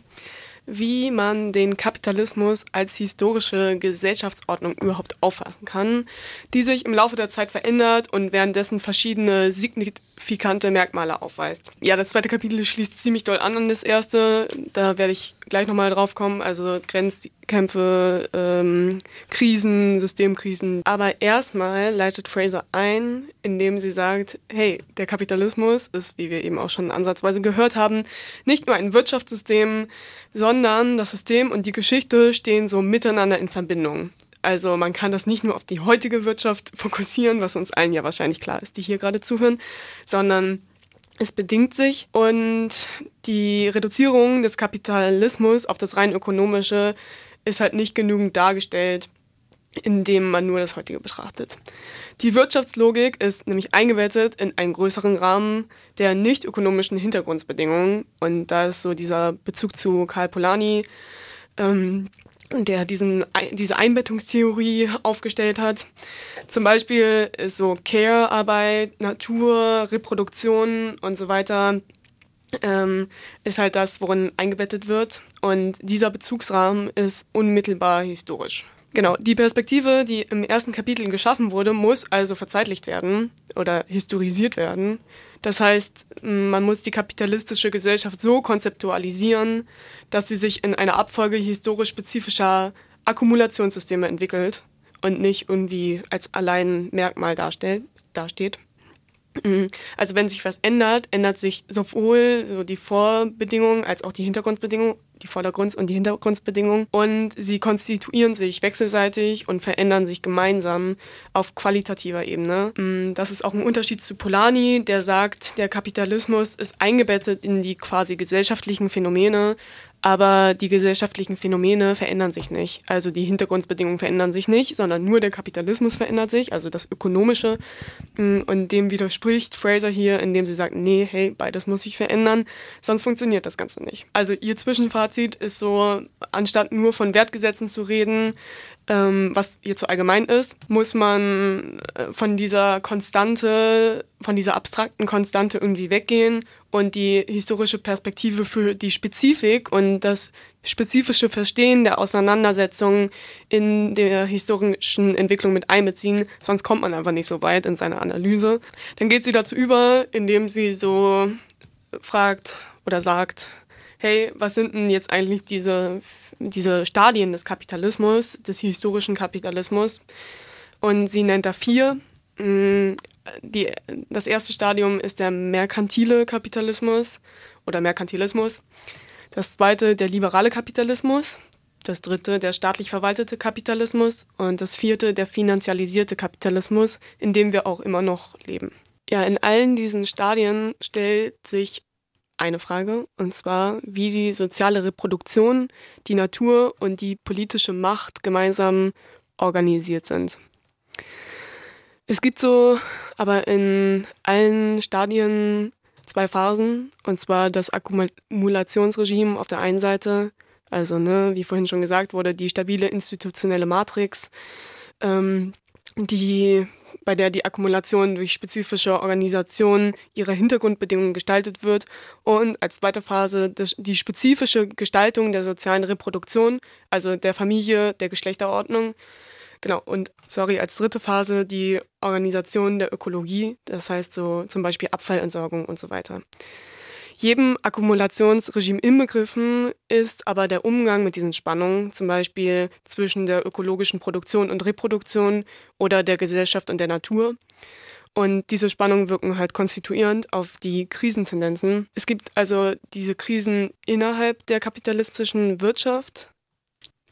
wie man den Kapitalismus als historische Gesellschaftsordnung überhaupt auffassen kann, die sich im Laufe der Zeit verändert und währenddessen verschiedene signifikante Merkmale aufweist. Ja, das zweite Kapitel schließt ziemlich doll an an das erste. Da werde ich gleich nochmal drauf kommen. Also Grenzkämpfe, ähm, Krisen, Systemkrisen. Aber erstmal leitet Fraser ein, indem sie sagt, hey, der Kapitalismus ist, wie wir eben auch schon ansatzweise gehört haben, nicht nur ein Wirtschaftssystem, sondern das System und die Geschichte stehen so miteinander in Verbindung. Also man kann das nicht nur auf die heutige Wirtschaft fokussieren, was uns allen ja wahrscheinlich klar ist, die hier gerade zuhören, sondern es bedingt sich und die Reduzierung des Kapitalismus auf das rein ökonomische ist halt nicht genügend dargestellt, indem man nur das heutige betrachtet. Die Wirtschaftslogik ist nämlich eingebettet in einen größeren Rahmen der nicht ökonomischen Hintergrundbedingungen und da ist so dieser Bezug zu Karl Polanyi, ähm, der diesen, diese Einbettungstheorie aufgestellt hat. Zum Beispiel ist so Care-Arbeit, Natur, Reproduktion und so weiter ähm, ist halt das, worin eingebettet wird. Und dieser Bezugsrahmen ist unmittelbar historisch. Genau, die Perspektive, die im ersten Kapitel geschaffen wurde, muss also verzeitlicht werden oder historisiert werden. Das heißt, man muss die kapitalistische Gesellschaft so konzeptualisieren, dass sie sich in einer Abfolge historisch spezifischer Akkumulationssysteme entwickelt und nicht irgendwie als allein Merkmal dasteht. Also wenn sich was ändert, ändert sich sowohl so die Vorbedingungen als auch die Hintergrundbedingungen, die Vordergrunds- und die Hintergrundbedingungen. Und sie konstituieren sich wechselseitig und verändern sich gemeinsam auf qualitativer Ebene. Mhm. Das ist auch ein Unterschied zu Polanyi, der sagt, der Kapitalismus ist eingebettet in die quasi gesellschaftlichen Phänomene, aber die gesellschaftlichen Phänomene verändern sich nicht. Also die Hintergrundbedingungen verändern sich nicht, sondern nur der Kapitalismus verändert sich, also das Ökonomische. Mm, und dem widerspricht Fraser hier, indem sie sagt, nee, hey, beides muss sich verändern, sonst funktioniert das Ganze nicht. Also ihr Zwischenfazit ist so, anstatt nur von Wertgesetzen zu reden, ähm, was ihr zu allgemein ist, muss man äh, von dieser Konstante, von dieser abstrakten Konstante irgendwie weggehen und die historische Perspektive für die Spezifik und das spezifische Verstehen der Auseinandersetzung in der historischen Entwicklung mit einbeziehen, sonst kommt man einfach nicht so weit in seiner Analyse. Dann geht sie dazu über, indem sie so fragt oder sagt, hey, was sind denn jetzt eigentlich diese, diese Stadien des Kapitalismus, des historischen Kapitalismus? Und sie nennt da vier. Mm, die, das erste Stadium ist der merkantile Kapitalismus oder Merkantilismus. Das zweite der liberale Kapitalismus. Das dritte der staatlich verwaltete Kapitalismus. Und das vierte der finanzialisierte Kapitalismus, in dem wir auch immer noch leben. Ja, in allen diesen Stadien stellt sich eine Frage, und zwar, wie die soziale Reproduktion, die Natur und die politische Macht gemeinsam organisiert sind. Es gibt so aber in allen Stadien zwei Phasen, und zwar das Akkumulationsregime auf der einen Seite, also ne, wie vorhin schon gesagt wurde, die stabile institutionelle Matrix, ähm, die bei der die Akkumulation durch spezifische Organisationen ihrer Hintergrundbedingungen gestaltet wird und als zweite Phase die spezifische Gestaltung der sozialen Reproduktion, also der Familie, der Geschlechterordnung, Genau, und sorry, als dritte Phase die Organisation der Ökologie, das heißt so zum Beispiel Abfallentsorgung und so weiter. Jedem Akkumulationsregime inbegriffen ist aber der Umgang mit diesen Spannungen, zum Beispiel zwischen der ökologischen Produktion und Reproduktion oder der Gesellschaft und der Natur. Und diese Spannungen wirken halt konstituierend auf die Krisentendenzen. Es gibt also diese Krisen innerhalb der kapitalistischen Wirtschaft.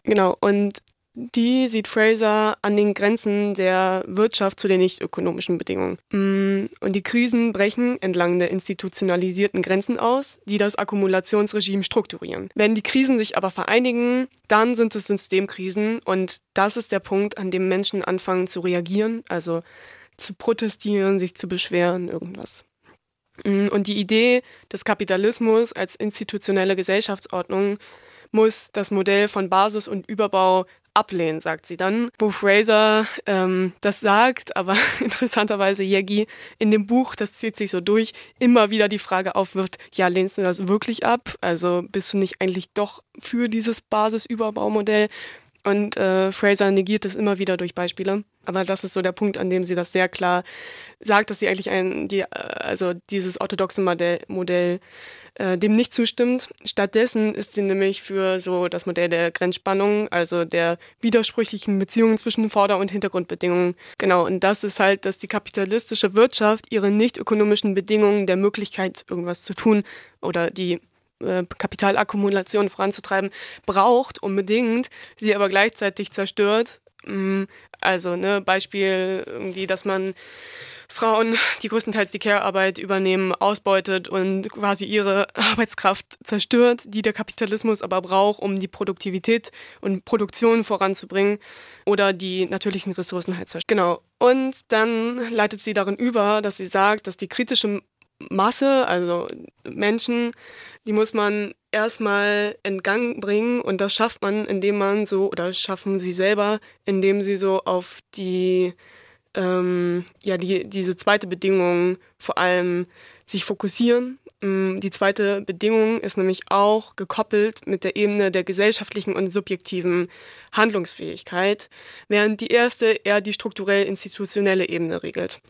Genau, und die sieht Fraser an den Grenzen der Wirtschaft zu den nicht ökonomischen Bedingungen. Mm, und die Krisen brechen entlang der institutionalisierten Grenzen aus, die das Akkumulationsregime strukturieren. Wenn die Krisen sich aber vereinigen, dann sind es Systemkrisen und das ist der Punkt, an dem Menschen anfangen zu reagieren, also zu protestieren, sich zu beschweren, irgendwas. Mm, und die Idee des Kapitalismus als institutionelle Gesellschaftsordnung muss das Modell von Basis und Überbau ablehnen, sagt sie dann. Wo Fraser ähm, das sagt, aber interessanterweise Yegi in dem Buch, das zieht sich so durch, immer wieder die Frage aufwirft, ja, lehnst du das wirklich ab? Also bist du nicht eigentlich doch für dieses Basisüberbaumodell? Und äh, Fraser negiert es immer wieder durch Beispiele. Aber das ist so der Punkt, an dem sie das sehr klar sagt, dass sie eigentlich ein, die, äh, also dieses orthodoxe Modell, Modell äh, dem nicht zustimmt. Stattdessen ist sie nämlich für so das Modell der Grenzspannung, also der widersprüchlichen Beziehungen zwischen Vorder- und Hintergrundbedingungen. Genau, und das ist halt, dass die kapitalistische Wirtschaft ihre nicht ökonomischen Bedingungen der Möglichkeit, irgendwas zu tun oder die äh, Kapitalakkumulation voranzutreiben, braucht unbedingt, sie aber gleichzeitig zerstört. Mm, also, ne, Beispiel irgendwie, dass man Frauen, die größtenteils die Care-Arbeit übernehmen, ausbeutet und quasi ihre Arbeitskraft zerstört, die der Kapitalismus aber braucht, um die Produktivität und Produktion voranzubringen oder die natürlichen Ressourcen halt zerstört. Genau. Und dann leitet sie darin über, dass sie sagt, dass die kritische Masse, also Menschen, die muss man erstmal in Gang bringen und das schafft man, indem man so, oder schaffen sie selber, indem sie so auf die, ähm, ja, die, diese zweite Bedingung vor allem sich fokussieren. Mm, die zweite Bedingung ist nämlich auch gekoppelt mit der Ebene der gesellschaftlichen und subjektiven Handlungsfähigkeit, während die erste eher die strukturell institutionelle Ebene regelt.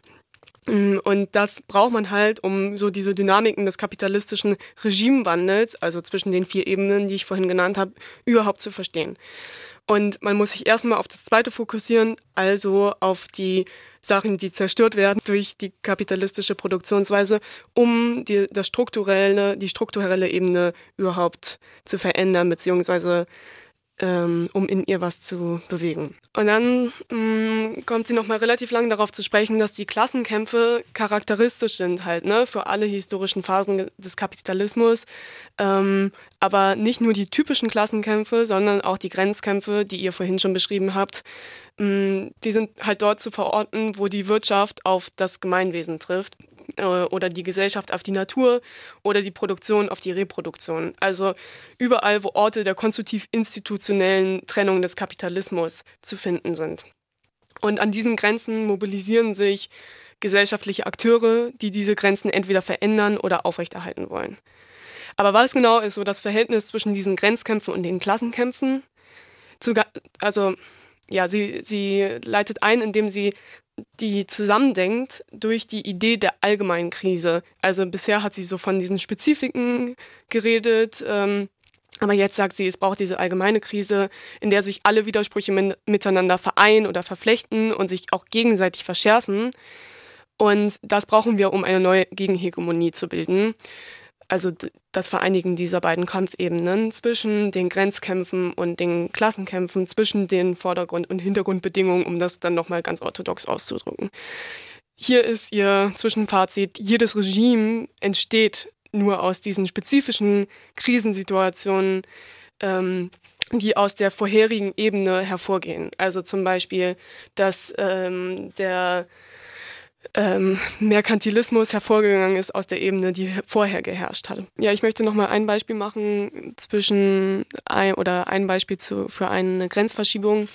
Mm, und das braucht man halt, um so diese Dynamiken des kapitalistischen Regimewandels, also zwischen den vier Ebenen, die ich vorhin genannt habe, überhaupt zu verstehen. Und man muss sich erstmal auf das Zweite fokussieren, also auf die Sachen, die zerstört werden durch die kapitalistische Produktionsweise, um die, das strukturelle, die strukturelle Ebene überhaupt zu verändern, beziehungsweise ähm, um in ihr was zu bewegen. Und dann mh, mm, kommt sie nochmal relativ lang darauf zu sprechen, dass die Klassenkämpfe charakteristisch sind halt, ne, für alle historischen Phasen des Kapitalismus. Ähm, aber nicht nur die typischen Klassenkämpfe, sondern auch die Grenzkämpfe, die ihr vorhin schon beschrieben habt, mh, mm, die sind halt dort zu verorten, wo die Wirtschaft auf das Gemeinwesen trifft oder die Gesellschaft auf die Natur oder die Produktion auf die Reproduktion. Also überall, wo Orte der konstruktiv-institutionellen Trennung des Kapitalismus zu finden sind. Und an diesen Grenzen mobilisieren sich gesellschaftliche Akteure, die diese Grenzen entweder verändern oder aufrechterhalten wollen. Aber was genau ist so das Verhältnis zwischen diesen Grenzkämpfen und den Klassenkämpfen? Also ja, sie, sie leitet ein, indem sie die zusammendenkt durch die Idee der allgemeinen Krise. Also bisher hat sie so von diesen Spezifiken geredet, ähm, aber jetzt sagt sie, es braucht diese allgemeine Krise, in der sich alle Widersprüche miteinander vereinen oder verflechten und sich auch gegenseitig verschärfen. Und das brauchen wir, um eine neue Gegenhegemonie zu bilden also das Vereinigen dieser beiden Kampfebenen zwischen den Grenzkämpfen und den Klassenkämpfen, zwischen den Vordergrund- und Hintergrundbedingungen, um das dann nochmal ganz orthodox auszudrücken. Hier ist ihr Zwischenfazit, jedes Regime entsteht nur aus diesen spezifischen Krisensituationen, ähm, die aus der vorherigen Ebene hervorgehen. Also zum Beispiel, dass ähm, der ähm, Merkantilismus hervorgegangen ist aus der Ebene, die vorher geherrscht hat. Ja, ich möchte noch mal ein Beispiel machen zwischen ein, oder ein Beispiel zu, für eine Grenzverschiebung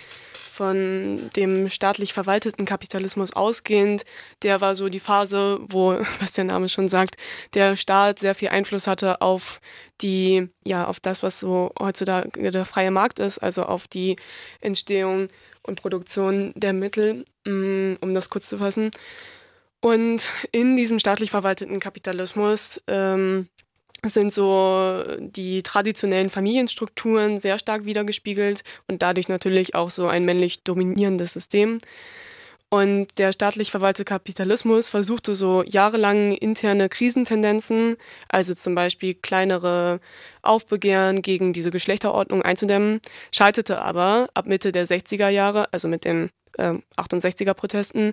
von dem staatlich verwalteten Kapitalismus ausgehend. Der war so die Phase, wo, was der Name schon sagt, der Staat sehr viel Einfluss hatte auf die, ja, auf das, was so heutzutage der freie Markt ist, also auf die Entstehung und Produktion der Mittel, mm, um das kurz zu fassen. Und in diesem staatlich verwalteten Kapitalismus ähm, sind so die traditionellen Familienstrukturen sehr stark wiedergespiegelt und dadurch natürlich auch so ein männlich dominierendes System. Und der staatlich verwaltete Kapitalismus versuchte so jahrelang interne Krisentendenzen, also zum Beispiel kleinere Aufbegehren gegen diese Geschlechterordnung einzudämmen, scheiterte aber ab Mitte der 60er Jahre, also mit den äh, 68er Protesten,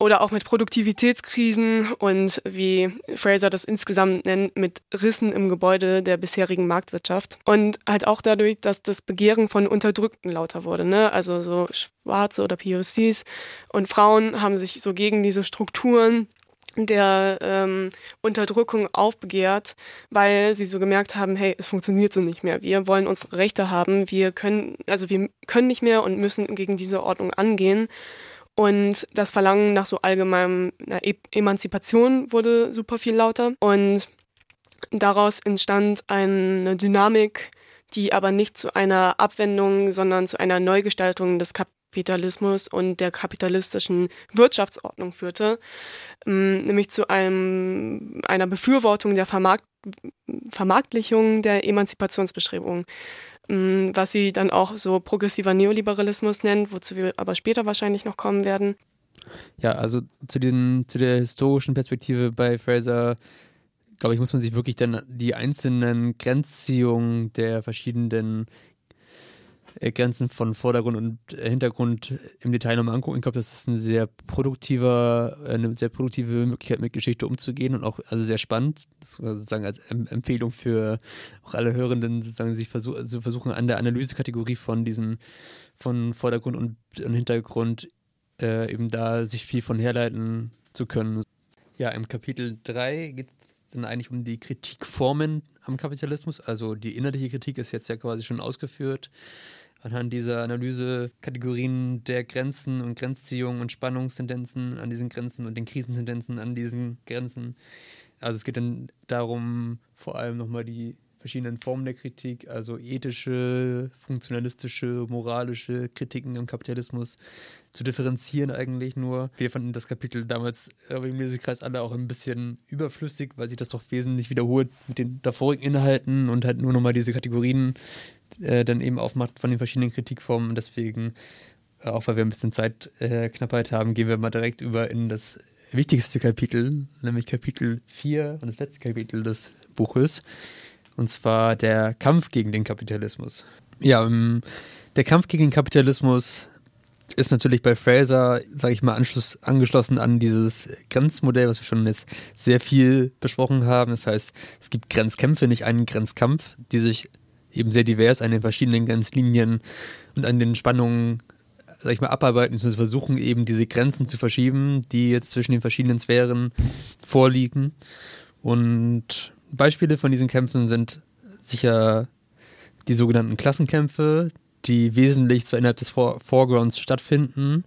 oder auch mit Produktivitätskrisen und wie Fraser das insgesamt nennt, mit Rissen im Gebäude der bisherigen Marktwirtschaft. Und halt auch dadurch, dass das Begehren von Unterdrückten lauter wurde. Ne? Also so Schwarze oder POCs und Frauen haben sich so gegen diese Strukturen der ähm, Unterdrückung aufbegehrt, weil sie so gemerkt haben, hey, es funktioniert so nicht mehr. Wir wollen unsere Rechte haben. Wir können, also wir können nicht mehr und müssen gegen diese Ordnung angehen. Und das Verlangen nach so allgemeinem e Emanzipation wurde super viel lauter. Und daraus entstand eine Dynamik, die aber nicht zu einer Abwendung, sondern zu einer Neugestaltung des Kapitalismus und der kapitalistischen Wirtschaftsordnung führte, ähm, nämlich zu einem, einer Befürwortung der Vermarkt Vermarktlichung der Emanzipationsbestrebungen, was sie dann auch so progressiver Neoliberalismus nennt, wozu wir aber später wahrscheinlich noch kommen werden. Ja, also zu, den, zu der historischen Perspektive bei Fraser glaube ich, muss man sich wirklich dann die einzelnen Grenzziehungen der verschiedenen Grenzen von Vordergrund und Hintergrund im Detail nochmal angucken. Ich glaube, das ist ein sehr produktiver, eine sehr produktive Möglichkeit, mit Geschichte umzugehen und auch also sehr spannend. Das sozusagen als Empfehlung für auch alle Hörenden, sozusagen sich versuch, also versuchen, an der Analysekategorie von diesen, von Vordergrund und, und Hintergrund äh, eben da sich viel von herleiten zu können. Ja, im Kapitel 3 geht es dann eigentlich um die Kritikformen am Kapitalismus. Also die innerliche Kritik ist jetzt ja quasi schon ausgeführt. Anhand dieser Analyse Kategorien der Grenzen und Grenzziehungen und Spannungstendenzen an diesen Grenzen und den Krisentendenzen an diesen Grenzen. Also es geht dann darum, vor allem nochmal die verschiedenen Formen der Kritik, also ethische, funktionalistische, moralische Kritiken am Kapitalismus zu differenzieren eigentlich nur. Wir fanden das Kapitel damals im Lesekreis alle auch ein bisschen überflüssig, weil sich das doch wesentlich wiederholt mit den davorigen Inhalten und halt nur nochmal diese Kategorien äh, dann eben aufmacht von den verschiedenen Kritikformen. Deswegen, äh, auch weil wir ein bisschen Zeitknappheit äh, haben, gehen wir mal direkt über in das wichtigste Kapitel, nämlich Kapitel 4 und das letzte Kapitel des Buches und zwar der Kampf gegen den Kapitalismus. Ja, ähm, der Kampf gegen den Kapitalismus ist natürlich bei Fraser, sage ich mal, Anschluss, angeschlossen an dieses Grenzmodell, was wir schon jetzt sehr viel besprochen haben. Das heißt, es gibt Grenzkämpfe, nicht einen Grenzkampf, die sich eben sehr divers an den verschiedenen Grenzlinien und an den Spannungen, sag ich mal, abarbeiten, zu versuchen eben diese Grenzen zu verschieben, die jetzt zwischen den verschiedenen Sphären vorliegen. Und Beispiele von diesen Kämpfen sind sicher die sogenannten Klassenkämpfe, die wesentlich zwar innerhalb des Foregrounds stattfinden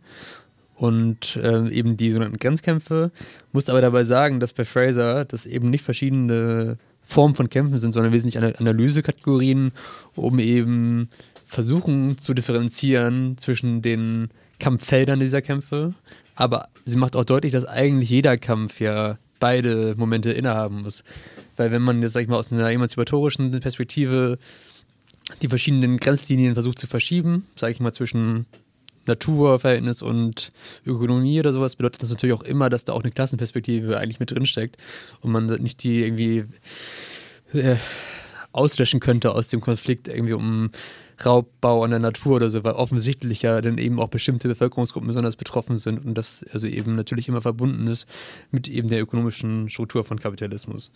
und äh, eben die sogenannten Grenzkämpfe. Muss aber dabei sagen, dass bei Fraser das eben nicht verschiedene Formen von Kämpfen sind, sondern wesentlich Analysekategorien, um eben versuchen zu differenzieren zwischen den Kampffeldern dieser Kämpfe. Aber sie macht auch deutlich, dass eigentlich jeder Kampf ja beide Momente innehaben muss. Weil wenn man jetzt, sag ich mal, aus einer emanzipatorischen Perspektive die verschiedenen Grenzlinien versucht zu verschieben, sage ich mal, zwischen Naturverhältnis und Ökonomie oder sowas, bedeutet das natürlich auch immer, dass da auch eine Klassenperspektive eigentlich mit drinsteckt und man nicht die irgendwie äh, auslöschen könnte aus dem Konflikt irgendwie um Raubbau an der Natur oder so, weil offensichtlich ja dann eben auch bestimmte Bevölkerungsgruppen besonders betroffen sind und das also eben natürlich immer verbunden ist mit eben der ökonomischen Struktur von Kapitalismus.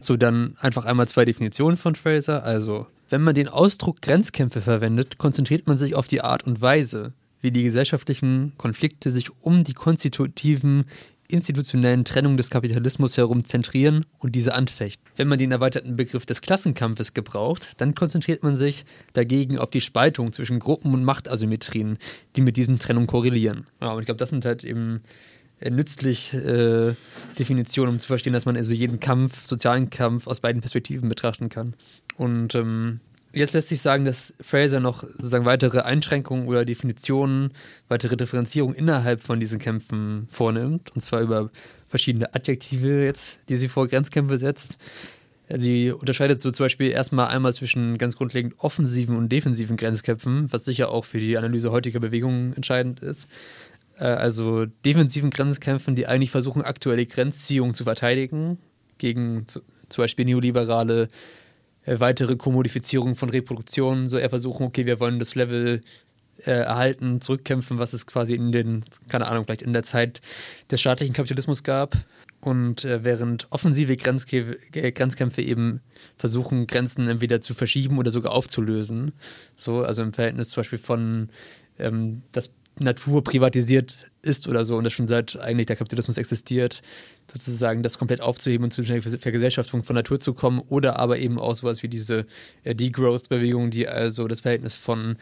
So, dann einfach einmal zwei Definitionen von Fraser. Also, wenn man den Ausdruck Grenzkämpfe verwendet, konzentriert man sich auf die Art und Weise, wie die gesellschaftlichen Konflikte sich um die konstitutiven institutionellen Trennung des Kapitalismus herum zentrieren und diese anfechten. Wenn man den erweiterten Begriff des Klassenkampfes gebraucht, dann konzentriert man sich dagegen auf die Spaltung zwischen Gruppen und Machtasymmetrien, die mit diesen Trennungen korrelieren. Ja, und ich glaube, das sind halt eben äh, nützlich äh, Definitionen, um zu verstehen, dass man also jeden Kampf, sozialen Kampf aus beiden Perspektiven betrachten kann. Und ähm, Jetzt lässt sich sagen, dass Fraser noch sozusagen weitere Einschränkungen oder Definitionen, weitere Differenzierungen innerhalb von diesen Kämpfen vornimmt. Und zwar über verschiedene Adjektive jetzt, die sie vor Grenzkämpfe setzt. Sie unterscheidet so zum Beispiel erstmal einmal zwischen ganz grundlegend offensiven und defensiven Grenzkämpfen, was sicher auch für die Analyse heutiger Bewegungen entscheidend ist. Äh, also defensiven Grenzkämpfen, die eigentlich versuchen, aktuelle Grenzziehungen zu verteidigen, gegen zum Beispiel neoliberale äh, weitere Kommodifizierung von Reproduktion, so eher versuchen, okay, wir wollen das Level äh, erhalten, zurückkämpfen, was es quasi in den, keine Ahnung, vielleicht in der Zeit des staatlichen Kapitalismus gab. Und äh, während offensive Grenzkämpfe, äh, Grenzkämpfe eben versuchen, Grenzen entweder zu verschieben oder sogar aufzulösen. So, also im Verhältnis zum Beispiel von ähm, das Natur privatisiert ist oder so und das schon seit eigentlich der Kapitalismus existiert, sozusagen das komplett aufzuheben und zu einer Vergesellschaftung von Natur zu kommen oder aber eben auch sowas wie diese äh, Degrowth-Bewegung, die also das Verhältnis von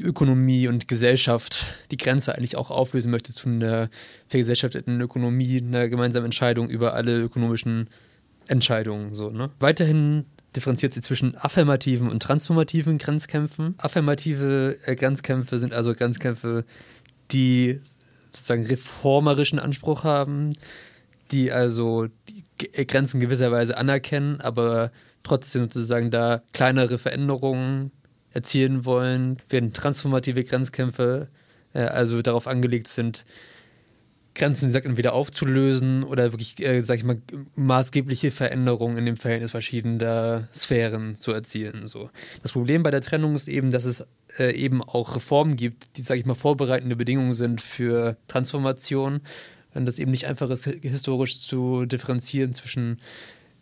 Ökonomie und Gesellschaft die Grenze eigentlich auch auflösen möchte zu einer vergesellschafteten Ökonomie, einer gemeinsamen Entscheidung über alle ökonomischen Entscheidungen. So, ne? Weiterhin differenziert sie zwischen affirmativen und transformativen Grenzkämpfen. Affirmative äh, Grenzkämpfe sind also Grenzkämpfe, die sozusagen reformerischen Anspruch haben, die also die äh, Grenzen gewisserweise anerkennen, aber trotzdem sozusagen da kleinere Veränderungen erzielen wollen, während transformative Grenzkämpfe äh, also darauf angelegt sind, Grenzen, wie gesagt, entweder aufzulösen oder wirklich, äh, sag ich mal, maßgebliche Veränderungen in dem Verhältnis verschiedener Sphären zu erzielen. So. Das Problem bei der Trennung ist eben, dass es äh, eben auch Reformen gibt, die, sag ich mal, vorbereitende Bedingungen sind für Transformation. Und das eben nicht einfach ist, historisch zu differenzieren zwischen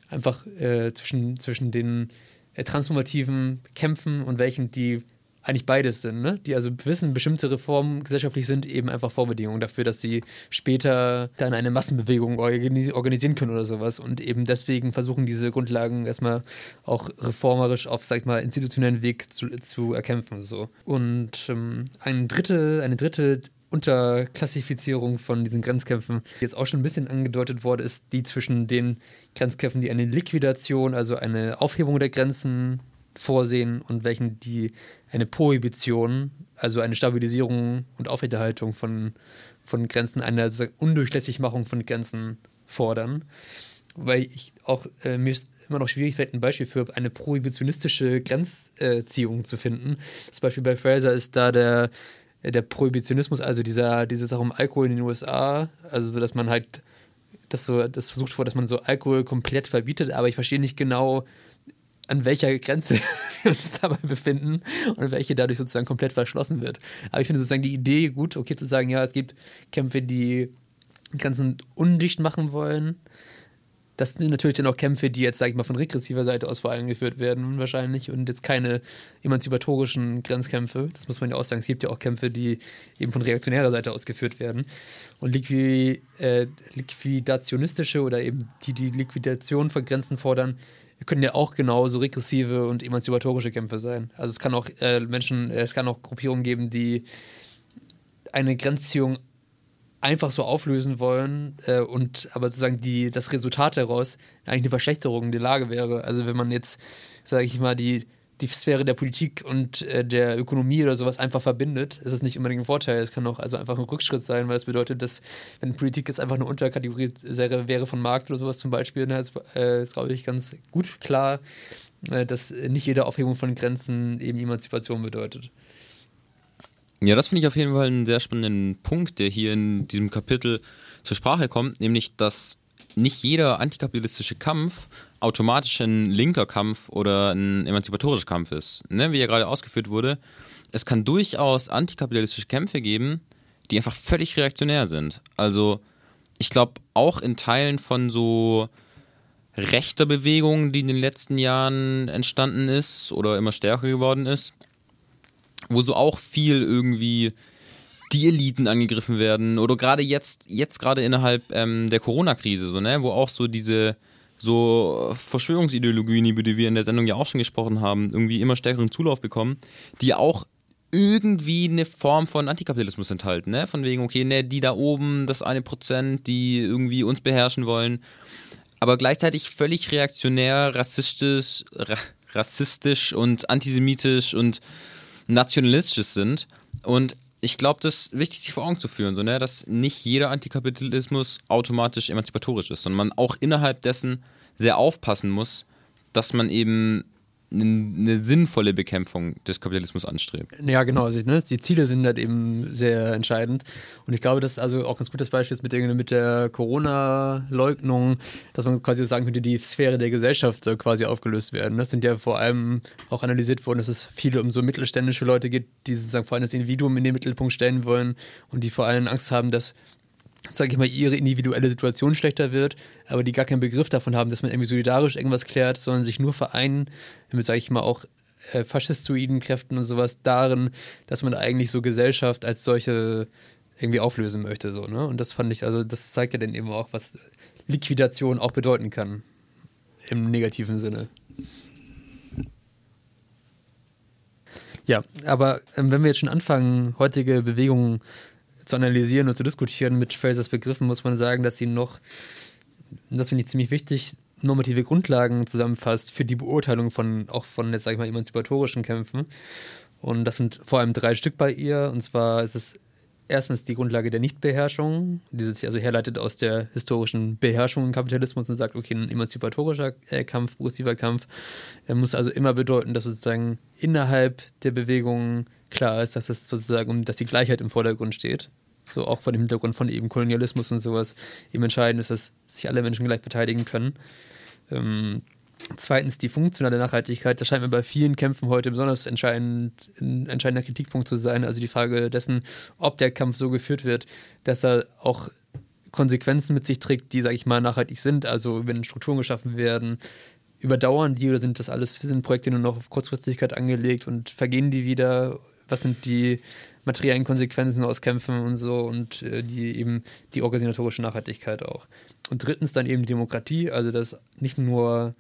einfach äh, zwischen, zwischen den äh, transformativen Kämpfen und welchen, die eigentlich beides sind, ne? die also wissen, bestimmte Reformen gesellschaftlich sind eben einfach Vorbedingungen dafür, dass sie später dann eine Massenbewegung organisieren können oder sowas und eben deswegen versuchen diese Grundlagen erstmal auch reformerisch auf, sag ich mal, institutionellen Weg zu, zu erkämpfen. So. Und ähm, eine dritte, eine dritte Unterklassifizierung von diesen Grenzkämpfen, die jetzt auch schon ein bisschen angedeutet wurde, ist die zwischen den Grenzkämpfen, die eine Liquidation, also eine Aufhebung der Grenzen vorsehen und welchen die eine Prohibition, also eine Stabilisierung und Aufrechterhaltung von, von Grenzen, eine Undurchlässigmachung von Grenzen fordern. Weil ich auch äh, mir immer noch schwierig fällt, ein Beispiel für eine prohibitionistische Grenzziehung zu finden. Das Beispiel bei Fraser ist da der, der Prohibitionismus, also dieser, diese Sache um Alkohol in den USA, also so, dass man halt das so, das versucht wurde, dass man so Alkohol komplett verbietet, aber ich verstehe nicht genau, an welcher Grenze wir uns dabei befinden und welche dadurch sozusagen komplett verschlossen wird. Aber ich finde sozusagen die Idee gut, okay zu sagen, ja, es gibt Kämpfe, die Grenzen undicht machen wollen. Das sind natürlich dann auch Kämpfe, die jetzt, sage ich mal, von regressiver Seite aus vor allem geführt werden, wahrscheinlich, und jetzt keine emanzipatorischen Grenzkämpfe. Das muss man ja auch sagen. Es gibt ja auch Kämpfe, die eben von reaktionärer Seite aus geführt werden. Und äh, liquidationistische oder eben die die Liquidation von Grenzen fordern, können ja auch genauso regressive und emanzipatorische Kämpfe sein. Also es kann auch äh, Menschen, äh, es kann auch Gruppierungen geben, die eine Grenzziehung einfach so auflösen wollen äh, und aber sozusagen die, das Resultat daraus eigentlich eine Verschlechterung der Lage wäre. Also wenn man jetzt, sage ich mal, die die Sphäre der Politik und äh, der Ökonomie oder sowas einfach verbindet, ist es nicht unbedingt ein Vorteil. Es kann auch also einfach ein Rückschritt sein, weil das bedeutet, dass wenn Politik jetzt einfach eine Unterkategorie wäre von Markt oder sowas zum Beispiel, dann ist, äh, ist glaube ich, ganz gut klar, äh, dass nicht jede Aufhebung von Grenzen eben Emanzipation bedeutet. Ja, das finde ich auf jeden Fall einen sehr spannenden Punkt, der hier in diesem Kapitel zur Sprache kommt, nämlich dass nicht jeder antikapitalistische Kampf automatisch ein linker Kampf oder ein emanzipatorischer Kampf ist. Ne? Wie ja gerade ausgeführt wurde, es kann durchaus antikapitalistische Kämpfe geben, die einfach völlig reaktionär sind. Also ich glaube auch in Teilen von so rechter Bewegung, die in den letzten Jahren entstanden ist oder immer stärker geworden ist, wo so auch viel irgendwie die Eliten angegriffen werden oder gerade jetzt, jetzt gerade innerhalb ähm, der Corona-Krise, so, ne, wo auch so diese so Verschwörungsideologien, über die wir in der Sendung ja auch schon gesprochen haben, irgendwie immer stärkeren Zulauf bekommen, die auch irgendwie eine Form von Antikapitalismus enthalten, ne? Von wegen, okay, ne, die da oben, das eine Prozent, die irgendwie uns beherrschen wollen, aber gleichzeitig völlig reaktionär, rassistisch, ra rassistisch und antisemitisch und nationalistisch sind. Und ich glaube, das ist wichtig, sich vor Augen zu führen, so, ne? dass nicht jeder Antikapitalismus automatisch emanzipatorisch ist, sondern man auch innerhalb dessen sehr aufpassen muss, dass man eben eine sinnvolle Bekämpfung des Kapitalismus anstrebt. Ja, genau. Also, ne, die Ziele sind halt eben sehr entscheidend. Und ich glaube, das ist also auch ganz gutes Beispiel mit der, mit der Corona-Leugnung, dass man quasi sagen könnte, die Sphäre der Gesellschaft soll quasi aufgelöst werden. Das sind ja vor allem auch analysiert worden, dass es viele um so mittelständische Leute gibt, die sozusagen vor allem das Individuum in den Mittelpunkt stellen wollen und die vor allem Angst haben, dass sage ich mal, ihre individuelle Situation schlechter wird, aber die gar keinen Begriff davon haben, dass man irgendwie solidarisch irgendwas klärt, sondern sich nur vereinen, damit, sage ich mal, auch äh, faschistoiden Kräften und sowas darin, dass man eigentlich so Gesellschaft als solche irgendwie auflösen möchte. So, ne? Und das fand ich, also das zeigt ja dann eben auch, was Liquidation auch bedeuten kann. Im negativen Sinne. Ja, aber ähm, wenn wir jetzt schon anfangen, heutige Bewegungen zu analysieren und zu diskutieren mit Frasers Begriffen, muss man sagen, dass sie noch, das finde ich ziemlich wichtig, normative Grundlagen zusammenfasst für die Beurteilung von, auch von, jetzt sage ich mal, emanzipatorischen Kämpfen. Und das sind vor allem drei Stück bei ihr. Und zwar ist es erstens die Grundlage der Nichtbeherrschung, die sich also herleitet aus der historischen Beherrschung im Kapitalismus und sagt, okay, ein emanzipatorischer äh, Kampf, progressiver Kampf, muss also immer bedeuten, dass sozusagen innerhalb der Bewegung klar ist, dass es sozusagen, dass die Gleichheit im Vordergrund steht. So auch vor dem Hintergrund von eben Kolonialismus und sowas eben entscheidend ist, dass sich alle Menschen gleich beteiligen können. Ähm, Zweitens die funktionale Nachhaltigkeit. Das scheint mir bei vielen Kämpfen heute besonders entscheidend, ein entscheidender Kritikpunkt zu sein. Also die Frage dessen, ob der Kampf so geführt wird, dass er auch Konsequenzen mit sich trägt, die, sage ich mal, nachhaltig sind. Also wenn Strukturen geschaffen werden, überdauern die oder sind das alles, sind Projekte nur noch auf Kurzfristigkeit angelegt und vergehen die wieder? Was sind die materiellen Konsequenzen aus Kämpfen und so und äh, die eben die organisatorische Nachhaltigkeit auch. Und drittens dann eben Demokratie, also dass nicht nur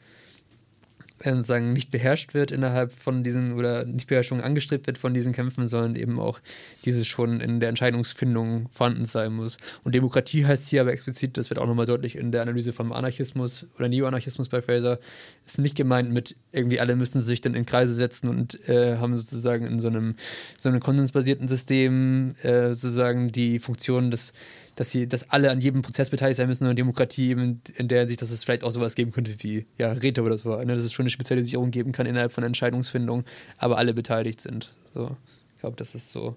äh, sagen, nicht beherrscht wird innerhalb von diesen oder nicht Beherrschung angestrebt wird von diesen Kämpfen, sondern eben auch dieses schon in der Entscheidungsfindung vorhanden sein muss. Und Demokratie heißt hier aber explizit, das wird auch nochmal deutlich in der Analyse vom Anarchismus oder Neoanarchismus bei Fraser, ist nicht gemeint mit irgendwie alle müssen sich dann in Kreise setzen und äh, haben sozusagen in so einem, so einem konsensbasierten System äh, sozusagen die Funktion des dass sie, dass alle an jedem Prozess beteiligt sein müssen und Demokratie eben in der Sicht, dass es vielleicht auch sowas geben könnte wie ja, Räte oder so, ne? dass es schon eine Spezialisierung geben kann innerhalb von Entscheidungsfindung, aber alle beteiligt sind. So, ich glaube, das ist so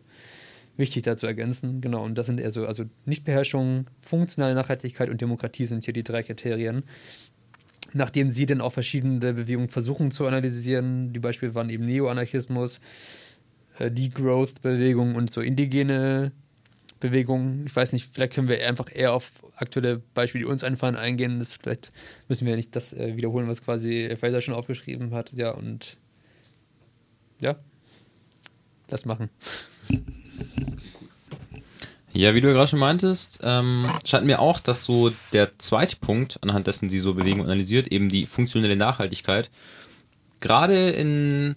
wichtig da zu ergänzen. Genau, und das sind eher so, also Nichtbeherrschung, funktionale Nachhaltigkeit und Demokratie sind hier die drei Kriterien. Nachdem sie dann auch verschiedene Bewegungen versuchen zu analysieren, die Beispiele waren eben Neoanarchismus, äh, Degrowth-Bewegung und so indigene Bewegungen. Ich weiß nicht, vielleicht können wir einfach eher auf aktuelle Beispiele, die uns einfallen, eingehen. Das, vielleicht müssen wir nicht das äh, wiederholen, was quasi Fraser schon aufgeschrieben hat. Ja, und ja, lass machen. Ja, wie du ja gerade schon meintest, ähm, scheint mir auch, dass so der zweite Punkt, anhand dessen sie so Bewegungen analysiert, eben die funktionelle Nachhaltigkeit, gerade in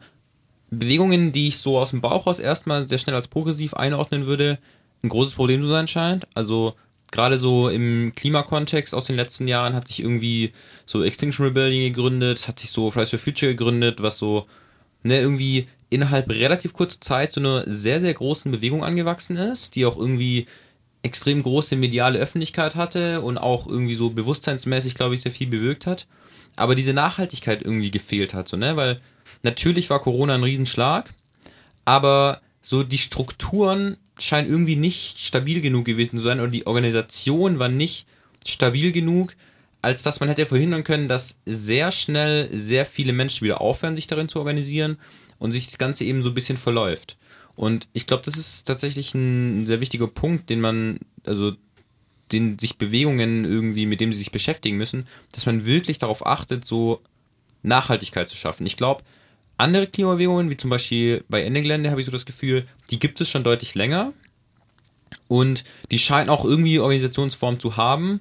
Bewegungen, die ich so aus dem Bauch aus erstmal sehr schnell als progressiv einordnen würde, ein großes Problem zu sein scheint. Also gerade so im Klimakontext aus den letzten Jahren hat sich irgendwie so Extinction Rebellion gegründet, hat sich so Fridays for Future gegründet, was so ne, irgendwie innerhalb relativ kurzer Zeit so eine sehr, sehr großen Bewegung angewachsen ist, die auch irgendwie extrem große mediale Öffentlichkeit hatte und auch irgendwie so bewusstseinsmäßig, glaube ich, sehr viel bewirkt hat. Aber diese Nachhaltigkeit irgendwie gefehlt hat, so, ne? Weil natürlich war Corona ein Riesenschlag, aber so die Strukturen scheinen irgendwie nicht stabil genug gewesen zu sein oder die Organisation war nicht stabil genug, als dass man hätte verhindern können, dass sehr schnell sehr viele Menschen wieder aufhören, sich darin zu organisieren und sich das Ganze eben so ein bisschen verläuft. Und ich glaube, das ist tatsächlich ein sehr wichtiger Punkt, den man, also den sich Bewegungen irgendwie, mit dem sie sich beschäftigen müssen, dass man wirklich darauf achtet, so Nachhaltigkeit zu schaffen. Ich glaube, andere Klimabewegungen, wie zum Beispiel bei Ende habe ich so das Gefühl, die gibt es schon deutlich länger. Und die scheinen auch irgendwie Organisationsformen zu haben,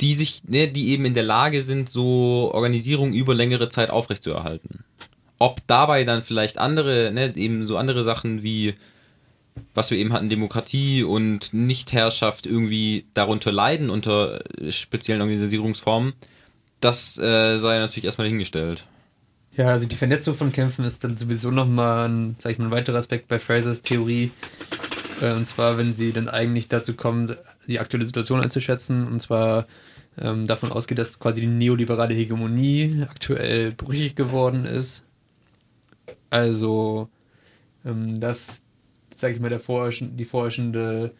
die sich, ne, die eben in der Lage sind, so Organisierung über längere Zeit aufrechtzuerhalten. Ob dabei dann vielleicht andere, ne, eben so andere Sachen wie, was wir eben hatten, Demokratie und Nichtherrschaft irgendwie darunter leiden unter speziellen Organisierungsformen, das äh, sei natürlich erstmal hingestellt. Ja, also die Vernetzung von Kämpfen ist dann sowieso nochmal ein, sag ich mal, ein weiterer Aspekt bei Frasers Theorie. Äh, und zwar, wenn sie dann eigentlich dazu kommt, die aktuelle Situation einzuschätzen. Und zwar ähm, davon ausgeht, dass quasi die neoliberale Hegemonie aktuell brüchig geworden ist. Also, ähm, dass, sag ich mal, der vorherrschende, die vorherrschende,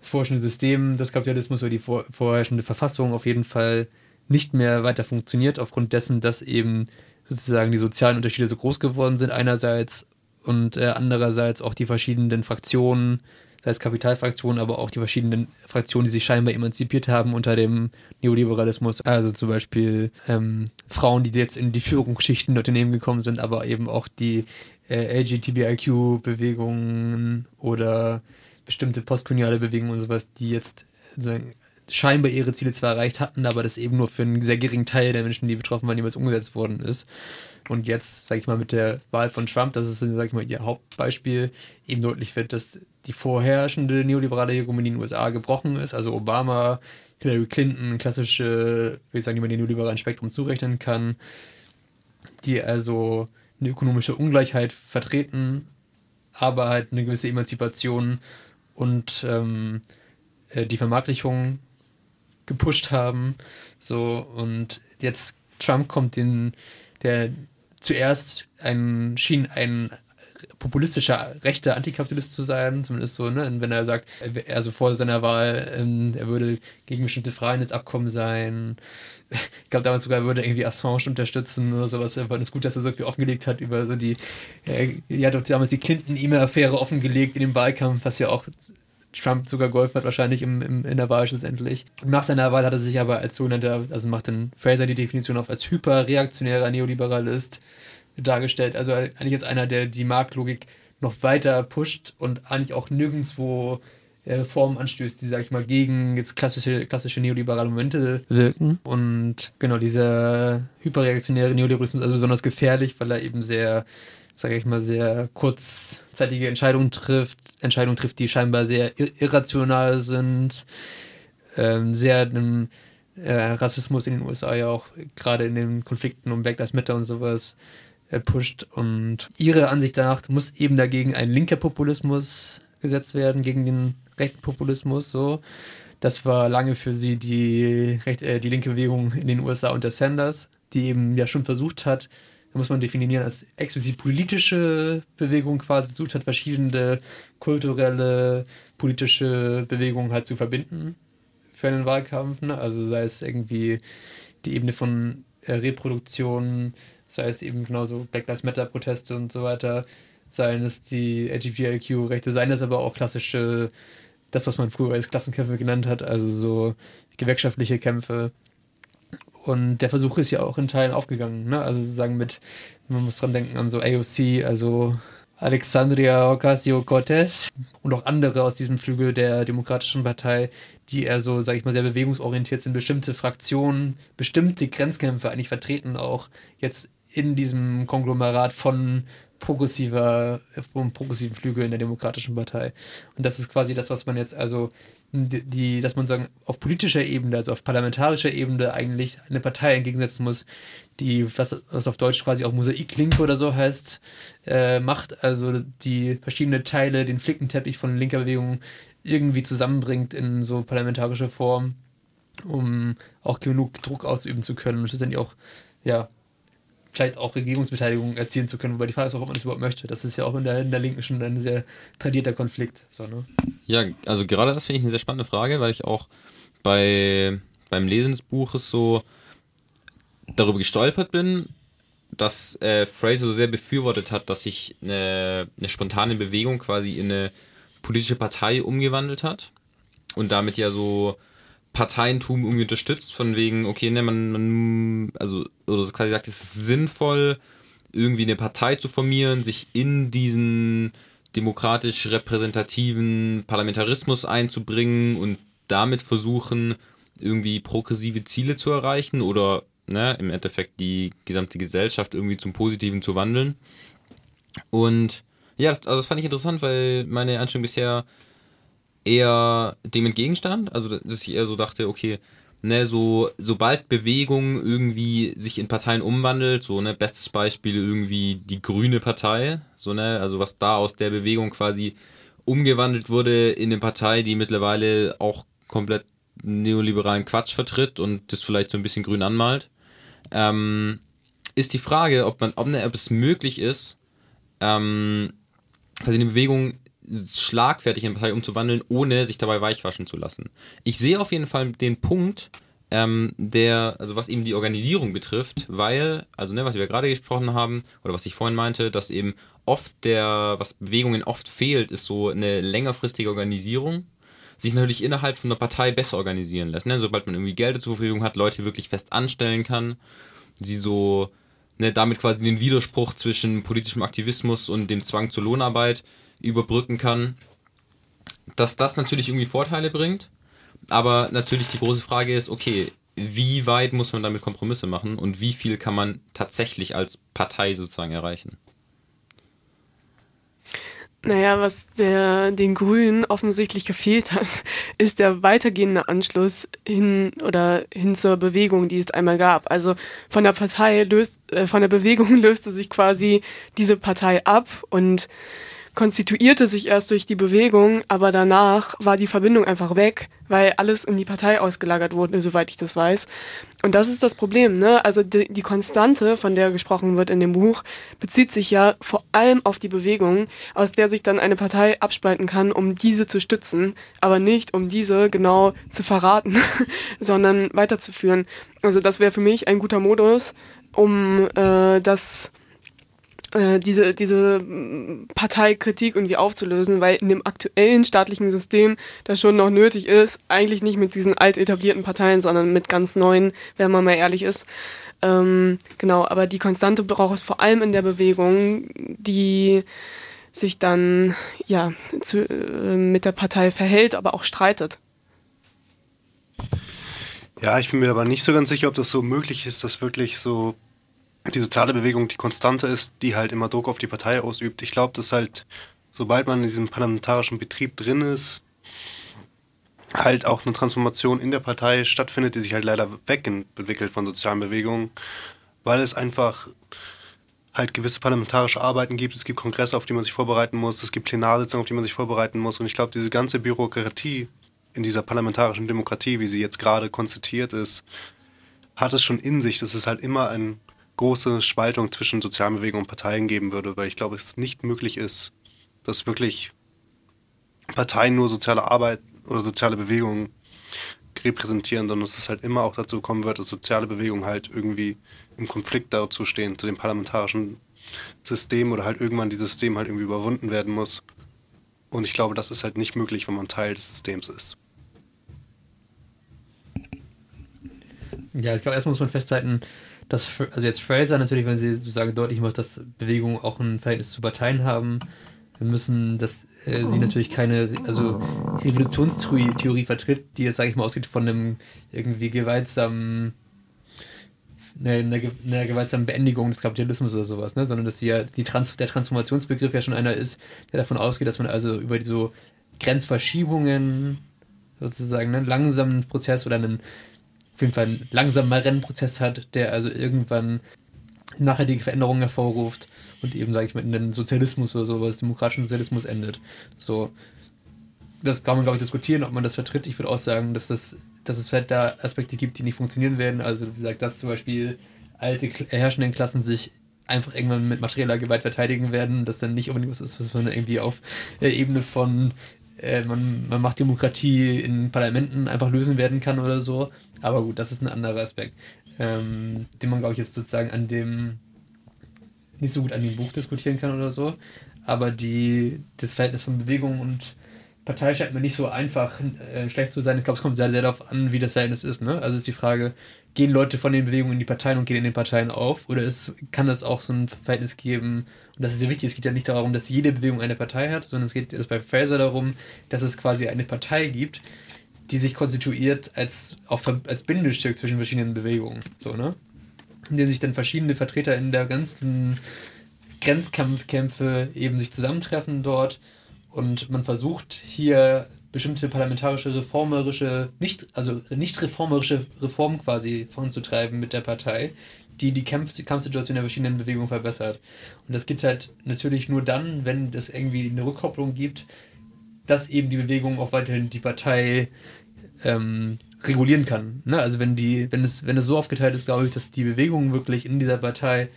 das vorherrschende System des Kapitalismus oder die vor, vorherrschende Verfassung auf jeden Fall nicht mehr weiter funktioniert, aufgrund dessen, dass eben sozusagen die sozialen Unterschiede so groß geworden sind einerseits und äh, andererseits auch die verschiedenen Fraktionen sei es Kapitalfraktionen, aber auch die verschiedenen Fraktionen, die sich scheinbar emanzipiert haben unter dem Neoliberalismus. Also zum Beispiel ähm, Frauen, die jetzt in die Führungsschichten der Unternehmen gekommen sind, aber eben auch die äh, LGTBIQ-Bewegungen oder bestimmte postkoloniale Bewegungen und sowas, die jetzt scheinbar ihre Ziele zwar erreicht hatten, aber das eben nur für einen sehr geringen Teil der Menschen, die betroffen waren, niemals umgesetzt worden ist. Und jetzt, sag ich mal, mit der Wahl von Trump, das ist, sag ich mal, ihr Hauptbeispiel, eben deutlich wird, dass die vorherrschende neoliberale Hegemonie in den USA gebrochen ist. Also Obama, Hillary Clinton, klassische, will ich sagen, die man dem neoliberalen Spektrum zurechnen kann, die also eine ökonomische Ungleichheit vertreten, aber halt eine gewisse Emanzipation und ähm, äh, die Vermarktlichung gepusht haben. So, und jetzt Trump kommt den, der zuerst ein, schien ein populistischer rechter Antikapitalist zu sein, zumindest so, ne? wenn er sagt, also vor seiner Wahl, ähm, er würde gegen bestimmte Freihandelsabkommen sein. Ich glaube damals sogar, er würde irgendwie Assange unterstützen oder sowas. Es ist gut, dass er so viel offengelegt hat über so die, äh, er hat damals die Clinton-E-Mail-Affäre offengelegt in dem Wahlkampf, was ja auch Trump sogar geholfen hat, wahrscheinlich im, im, in der Wahl schlussendlich. Nach seiner Wahl hat er sich aber als sogenannter, also macht dann Fraser die Definition auf, als hyperreaktionärer Neoliberalist dargestellt. Also eigentlich jetzt einer, der die Marktlogik noch weiter pusht und eigentlich auch nirgendwo äh, Formen anstößt, die, sag ich mal, gegen jetzt klassische, klassische neoliberale Momente wirken. Und genau, dieser hyperreaktionäre Neoliberalismus ist also besonders gefährlich, weil er eben sehr sage ich mal, sehr kurzzeitige Entscheidungen trifft, Entscheidungen trifft, die scheinbar sehr irrational sind, ähm, sehr einem äh, Rassismus in den USA ja auch gerade in den Konflikten um Black Lives Matter und sowas äh, pusht. Und ihre Ansicht danach muss eben dagegen ein linker Populismus gesetzt werden, gegen den rechten Populismus so. Das war lange für sie die, äh, die linke Bewegung in den USA unter Sanders, die eben ja schon versucht hat, da muss man definieren als explizit politische Bewegung quasi versucht hat, verschiedene kulturelle, politische Bewegungen halt zu verbinden für einen Wahlkampf. Ne? Also sei es irgendwie die Ebene von äh, Reproduktion, sei es eben genauso Black Lives Matter Proteste und so weiter, seien es die LGBTIQ-Rechte, seien es aber auch klassische, das, was man früher als Klassenkämpfe genannt hat, also so gewerkschaftliche Kämpfe und der Versuch ist ja auch in Teilen aufgegangen. Ne? Also sozusagen mit, man muss dran denken an so AOC, also Alexandria Ocasio-Cortez und auch andere aus diesem Flügel der Demokratischen Partei, die eher so, sage ich mal, sehr bewegungsorientiert sind, bestimmte Fraktionen, bestimmte Grenzkämpfe eigentlich vertreten, auch jetzt in diesem Konglomerat von progressiver, vom progressiven Flügel in der Demokratischen Partei. Und das ist quasi das, was man jetzt also die, dass man sagen, auf politischer Ebene, also auf parlamentarischer Ebene eigentlich eine Partei entgegensetzen muss, die, was, was auf Deutsch quasi auch Mosaiklinke oder so heißt, äh, macht, also die verschiedenen Teile, den Flickenteppich von linker Bewegung irgendwie zusammenbringt in so parlamentarische Form, um auch genug Druck ausüben zu können. Und schlussendlich auch, ja, vielleicht auch Regierungsbeteiligung erzielen zu können. Wobei die Frage ist auch, ob man das überhaupt möchte. Das ist ja auch in der, in der Linken schon ein sehr tradierter Konflikt. So, ne? Ja, also gerade das finde ich eine sehr spannende Frage, weil ich auch bei, beim Lesen des Buches so darüber gestolpert bin, dass äh, Fraser so sehr befürwortet hat, dass sich eine, eine spontane Bewegung quasi in eine politische Partei umgewandelt hat und damit ja so Parteientum irgendwie unterstützt, von wegen, okay, ne, man, man also, oder quasi sagt, es ist sinnvoll, irgendwie eine Partei zu formieren, sich in diesen demokratisch repräsentativen Parlamentarismus einzubringen und damit versuchen, irgendwie progressive Ziele zu erreichen oder ne, im Endeffekt die gesamte Gesellschaft irgendwie zum Positiven zu wandeln. Und ja, das, also das fand ich interessant, weil meine Einstellung bisher eher dem entgegenstand. Also, dass ich eher so dachte, okay, ne, so, sobald Bewegung irgendwie sich in Parteien umwandelt, so, ne, bestes Beispiel irgendwie die Grüne Partei, so, ne, also was da aus der Bewegung quasi umgewandelt wurde in eine Partei, die mittlerweile auch komplett neoliberalen Quatsch vertritt und das vielleicht so ein bisschen grün anmalt, ähm, ist die Frage, ob man, ob, ne, ob es möglich ist, ähm, quasi eine Bewegung schlagfertig in Partei umzuwandeln, ohne sich dabei weichwaschen zu lassen. Ich sehe auf jeden Fall den Punkt, ähm, der, also was eben die Organisierung betrifft, weil, also ne, was wir gerade gesprochen haben, oder was ich vorhin meinte, dass eben oft der, was Bewegungen oft fehlt, ist so eine längerfristige Organisierung sich natürlich innerhalb von der Partei besser organisieren lässt. Ne? Sobald man irgendwie Gelder zur Verfügung hat, Leute wirklich fest anstellen kann, sie so ne, damit quasi den Widerspruch zwischen politischem Aktivismus und dem Zwang zur Lohnarbeit überbrücken kann, dass das natürlich irgendwie Vorteile bringt. Aber natürlich die große Frage ist, okay, wie weit muss man damit Kompromisse machen und wie viel kann man tatsächlich als Partei sozusagen erreichen? Naja, was der, den Grünen offensichtlich gefehlt hat, ist der weitergehende Anschluss hin oder hin zur Bewegung, die es einmal gab. Also von der Partei löst, äh, von der Bewegung löste sich quasi diese Partei ab und konstituierte sich erst durch die Bewegung, aber danach war die Verbindung einfach weg, weil alles in die Partei ausgelagert wurde, soweit ich das weiß. Und das ist das Problem, ne? Also die, die Konstante, von der gesprochen wird in dem Buch, bezieht sich ja vor allem auf die Bewegung, aus der sich dann eine Partei abspalten kann, um diese zu stützen, aber nicht um diese genau zu verraten, sondern weiterzuführen. Also das wäre für mich ein guter Modus, um äh, das äh, diese, diese mm, Parteikritik irgendwie aufzulösen, weil in dem aktuellen staatlichen System, das schon noch nötig ist, eigentlich nicht mit diesen alt etablierten Parteien, sondern mit ganz neuen, wenn man mal ehrlich ist. Ähm, genau, aber die Konstante braucht es vor allem in der Bewegung, die sich dann ja zu, äh, mit der Partei verhält, aber auch streitet. Ja, ich bin mir aber nicht so ganz sicher, ob das so möglich ist, dass wirklich so die soziale Bewegung die Konstante ist, die halt immer Druck auf die Partei ausübt. Ich glaube, dass halt, sobald man in diesem parlamentarischen Betrieb drin ist, halt auch eine Transformation in der Partei stattfindet, die sich halt leider wegentwickelt von sozialen Bewegungen, weil es einfach halt gewisse parlamentarische Arbeiten gibt, es gibt Kongresse, auf die man sich vorbereiten muss, es gibt Plenarsitzungen, auf die man sich vorbereiten muss. Und ich glaube, diese ganze Bürokratie in dieser parlamentarischen Demokratie, wie sie jetzt gerade konstituiert ist, hat es schon in sich, dass es halt immer ein große Spaltung zwischen sozialen Bewegungen und Parteien geben würde, weil ich glaube, es nicht möglich ist, dass wirklich Parteien nur soziale Arbeit oder soziale Bewegungen repräsentieren, sondern dass es halt immer auch dazu kommen wird, dass soziale Bewegungen halt irgendwie im Konflikt dazu stehen, zu dem parlamentarischen System oder halt irgendwann dieses System halt irgendwie überwunden werden muss. Und ich glaube, das ist halt nicht möglich, wenn man Teil des Systems ist. Ja, ich glaube, erstmal muss man festhalten, dass, also jetzt Fraser natürlich, wenn sie sozusagen deutlich macht, dass Bewegungen auch ein Verhältnis zu Parteien haben, wir müssen, dass äh, sie natürlich keine, also Revolutionstheorie vertritt, die jetzt, sage ich mal, ausgeht von einem irgendwie gewaltsamen, einer, einer, einer gewaltsamen Beendigung des Kapitalismus oder sowas, ne? sondern dass sie ja die Trans der Transformationsbegriff ja schon einer ist, der davon ausgeht, dass man also über die so Grenzverschiebungen sozusagen einen langsamen Prozess oder einen jeden Fall einen langsameren Prozess hat, der also irgendwann nachhaltige Veränderungen hervorruft und eben, sage ich mal, in den Sozialismus oder sowas, demokratischen Sozialismus endet. So, das kann man, glaube ich, diskutieren, ob man das vertritt. Ich würde auch sagen, dass, das, dass es halt da Aspekte gibt, die nicht funktionieren werden. Also, wie gesagt, dass zum Beispiel alte herrschenden Klassen sich einfach irgendwann mit materieller Gewalt verteidigen werden, das dann nicht unbedingt was ist, was man irgendwie auf der Ebene von äh, man, man macht Demokratie in Parlamenten einfach lösen werden kann oder so. Aber gut, das ist ein anderer Aspekt, ähm, den man, glaube ich, jetzt sozusagen an dem nicht so gut an dem Buch diskutieren kann oder so. Aber die, das Verhältnis von Bewegung und Partei scheint mir nicht so einfach äh, schlecht zu sein. Ich glaube, es kommt sehr, sehr darauf an, wie das Verhältnis ist. Ne? Also ist die Frage, gehen Leute von den Bewegungen in die Parteien und gehen in den Parteien auf? Oder ist, kann es auch so ein Verhältnis geben, und das ist sehr wichtig, es geht ja nicht darum, dass jede Bewegung eine Partei hat, sondern es geht bei Fraser darum, dass es quasi eine Partei gibt, die sich konstituiert als, auch als Bindestück zwischen verschiedenen Bewegungen. So, ne? In sich dann verschiedene Vertreter in der ganzen Grenzkampfkämpfe eben sich zusammentreffen dort und man versucht hier bestimmte parlamentarische reformerische, nicht, also nicht reformerische Reformen quasi voranzutreiben mit der Partei, die die Kampf Kampfsituation der verschiedenen Bewegungen verbessert. Und das gibt halt natürlich nur dann, wenn es irgendwie eine Rückkopplung gibt, dass eben die Bewegung auch weiterhin die Partei ähm, regulieren kann. Ne? Also wenn die, wenn es, wenn es so aufgeteilt ist, glaube ich, dass die Bewegung wirklich in dieser Partei,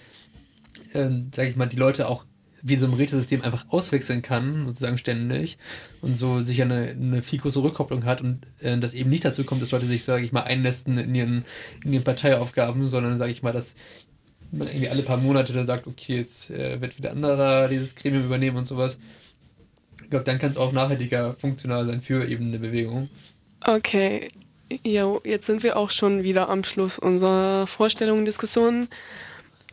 ähm, sage ich mal, die Leute auch wie in so einem Rätelsystem einfach auswechseln kann, sozusagen ständig, und so sicher eine, eine viel größere Rückkopplung hat und äh, das eben nicht dazu kommt, dass Leute sich, sage ich mal, einnästen in ihren, in ihren Parteiaufgaben, sondern, sage ich mal, dass man irgendwie alle paar Monate da sagt, okay, jetzt äh, wird wieder anderer dieses Gremium übernehmen und sowas. Ich glaube, dann kann es auch nachhaltiger funktional sein für eben eine Bewegung. Okay, jo, jetzt sind wir auch schon wieder am Schluss unserer Vorstellung und Diskussion.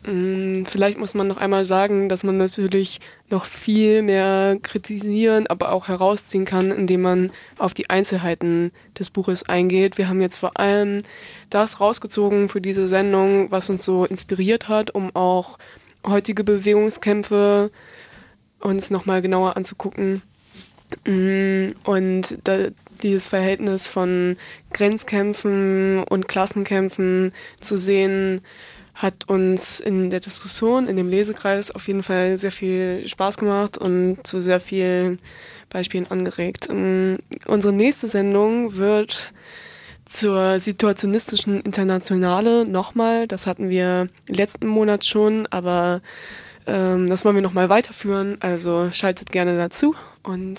Mm, Vielleicht muss man noch einmal sagen, dass man natürlich noch viel mehr kritisieren, aber auch herausziehen kann, indem man auf die Einzelheiten des Buches eingeht. Wir haben jetzt vor allem das rausgezogen für diese Sendung, was uns so inspiriert hat, um auch heutige Bewegungskämpfe uns nochmal genauer anzugucken. Mm, Und da, dieses Verhältnis von Grenzkämpfen und Klassenkämpfen zu sehen, hat uns in der Diskussion, in dem Lesekreis auf jeden Fall sehr viel Spaß gemacht und zu sehr vielen Beispielen angeregt. Ähm, Unsere nächste Sendung wird zur situationistischen Internationale nochmal. Das hatten wir letzten Monat schon, aber ähm, das wollen wir nochmal weiterführen. Also schaltet gerne dazu und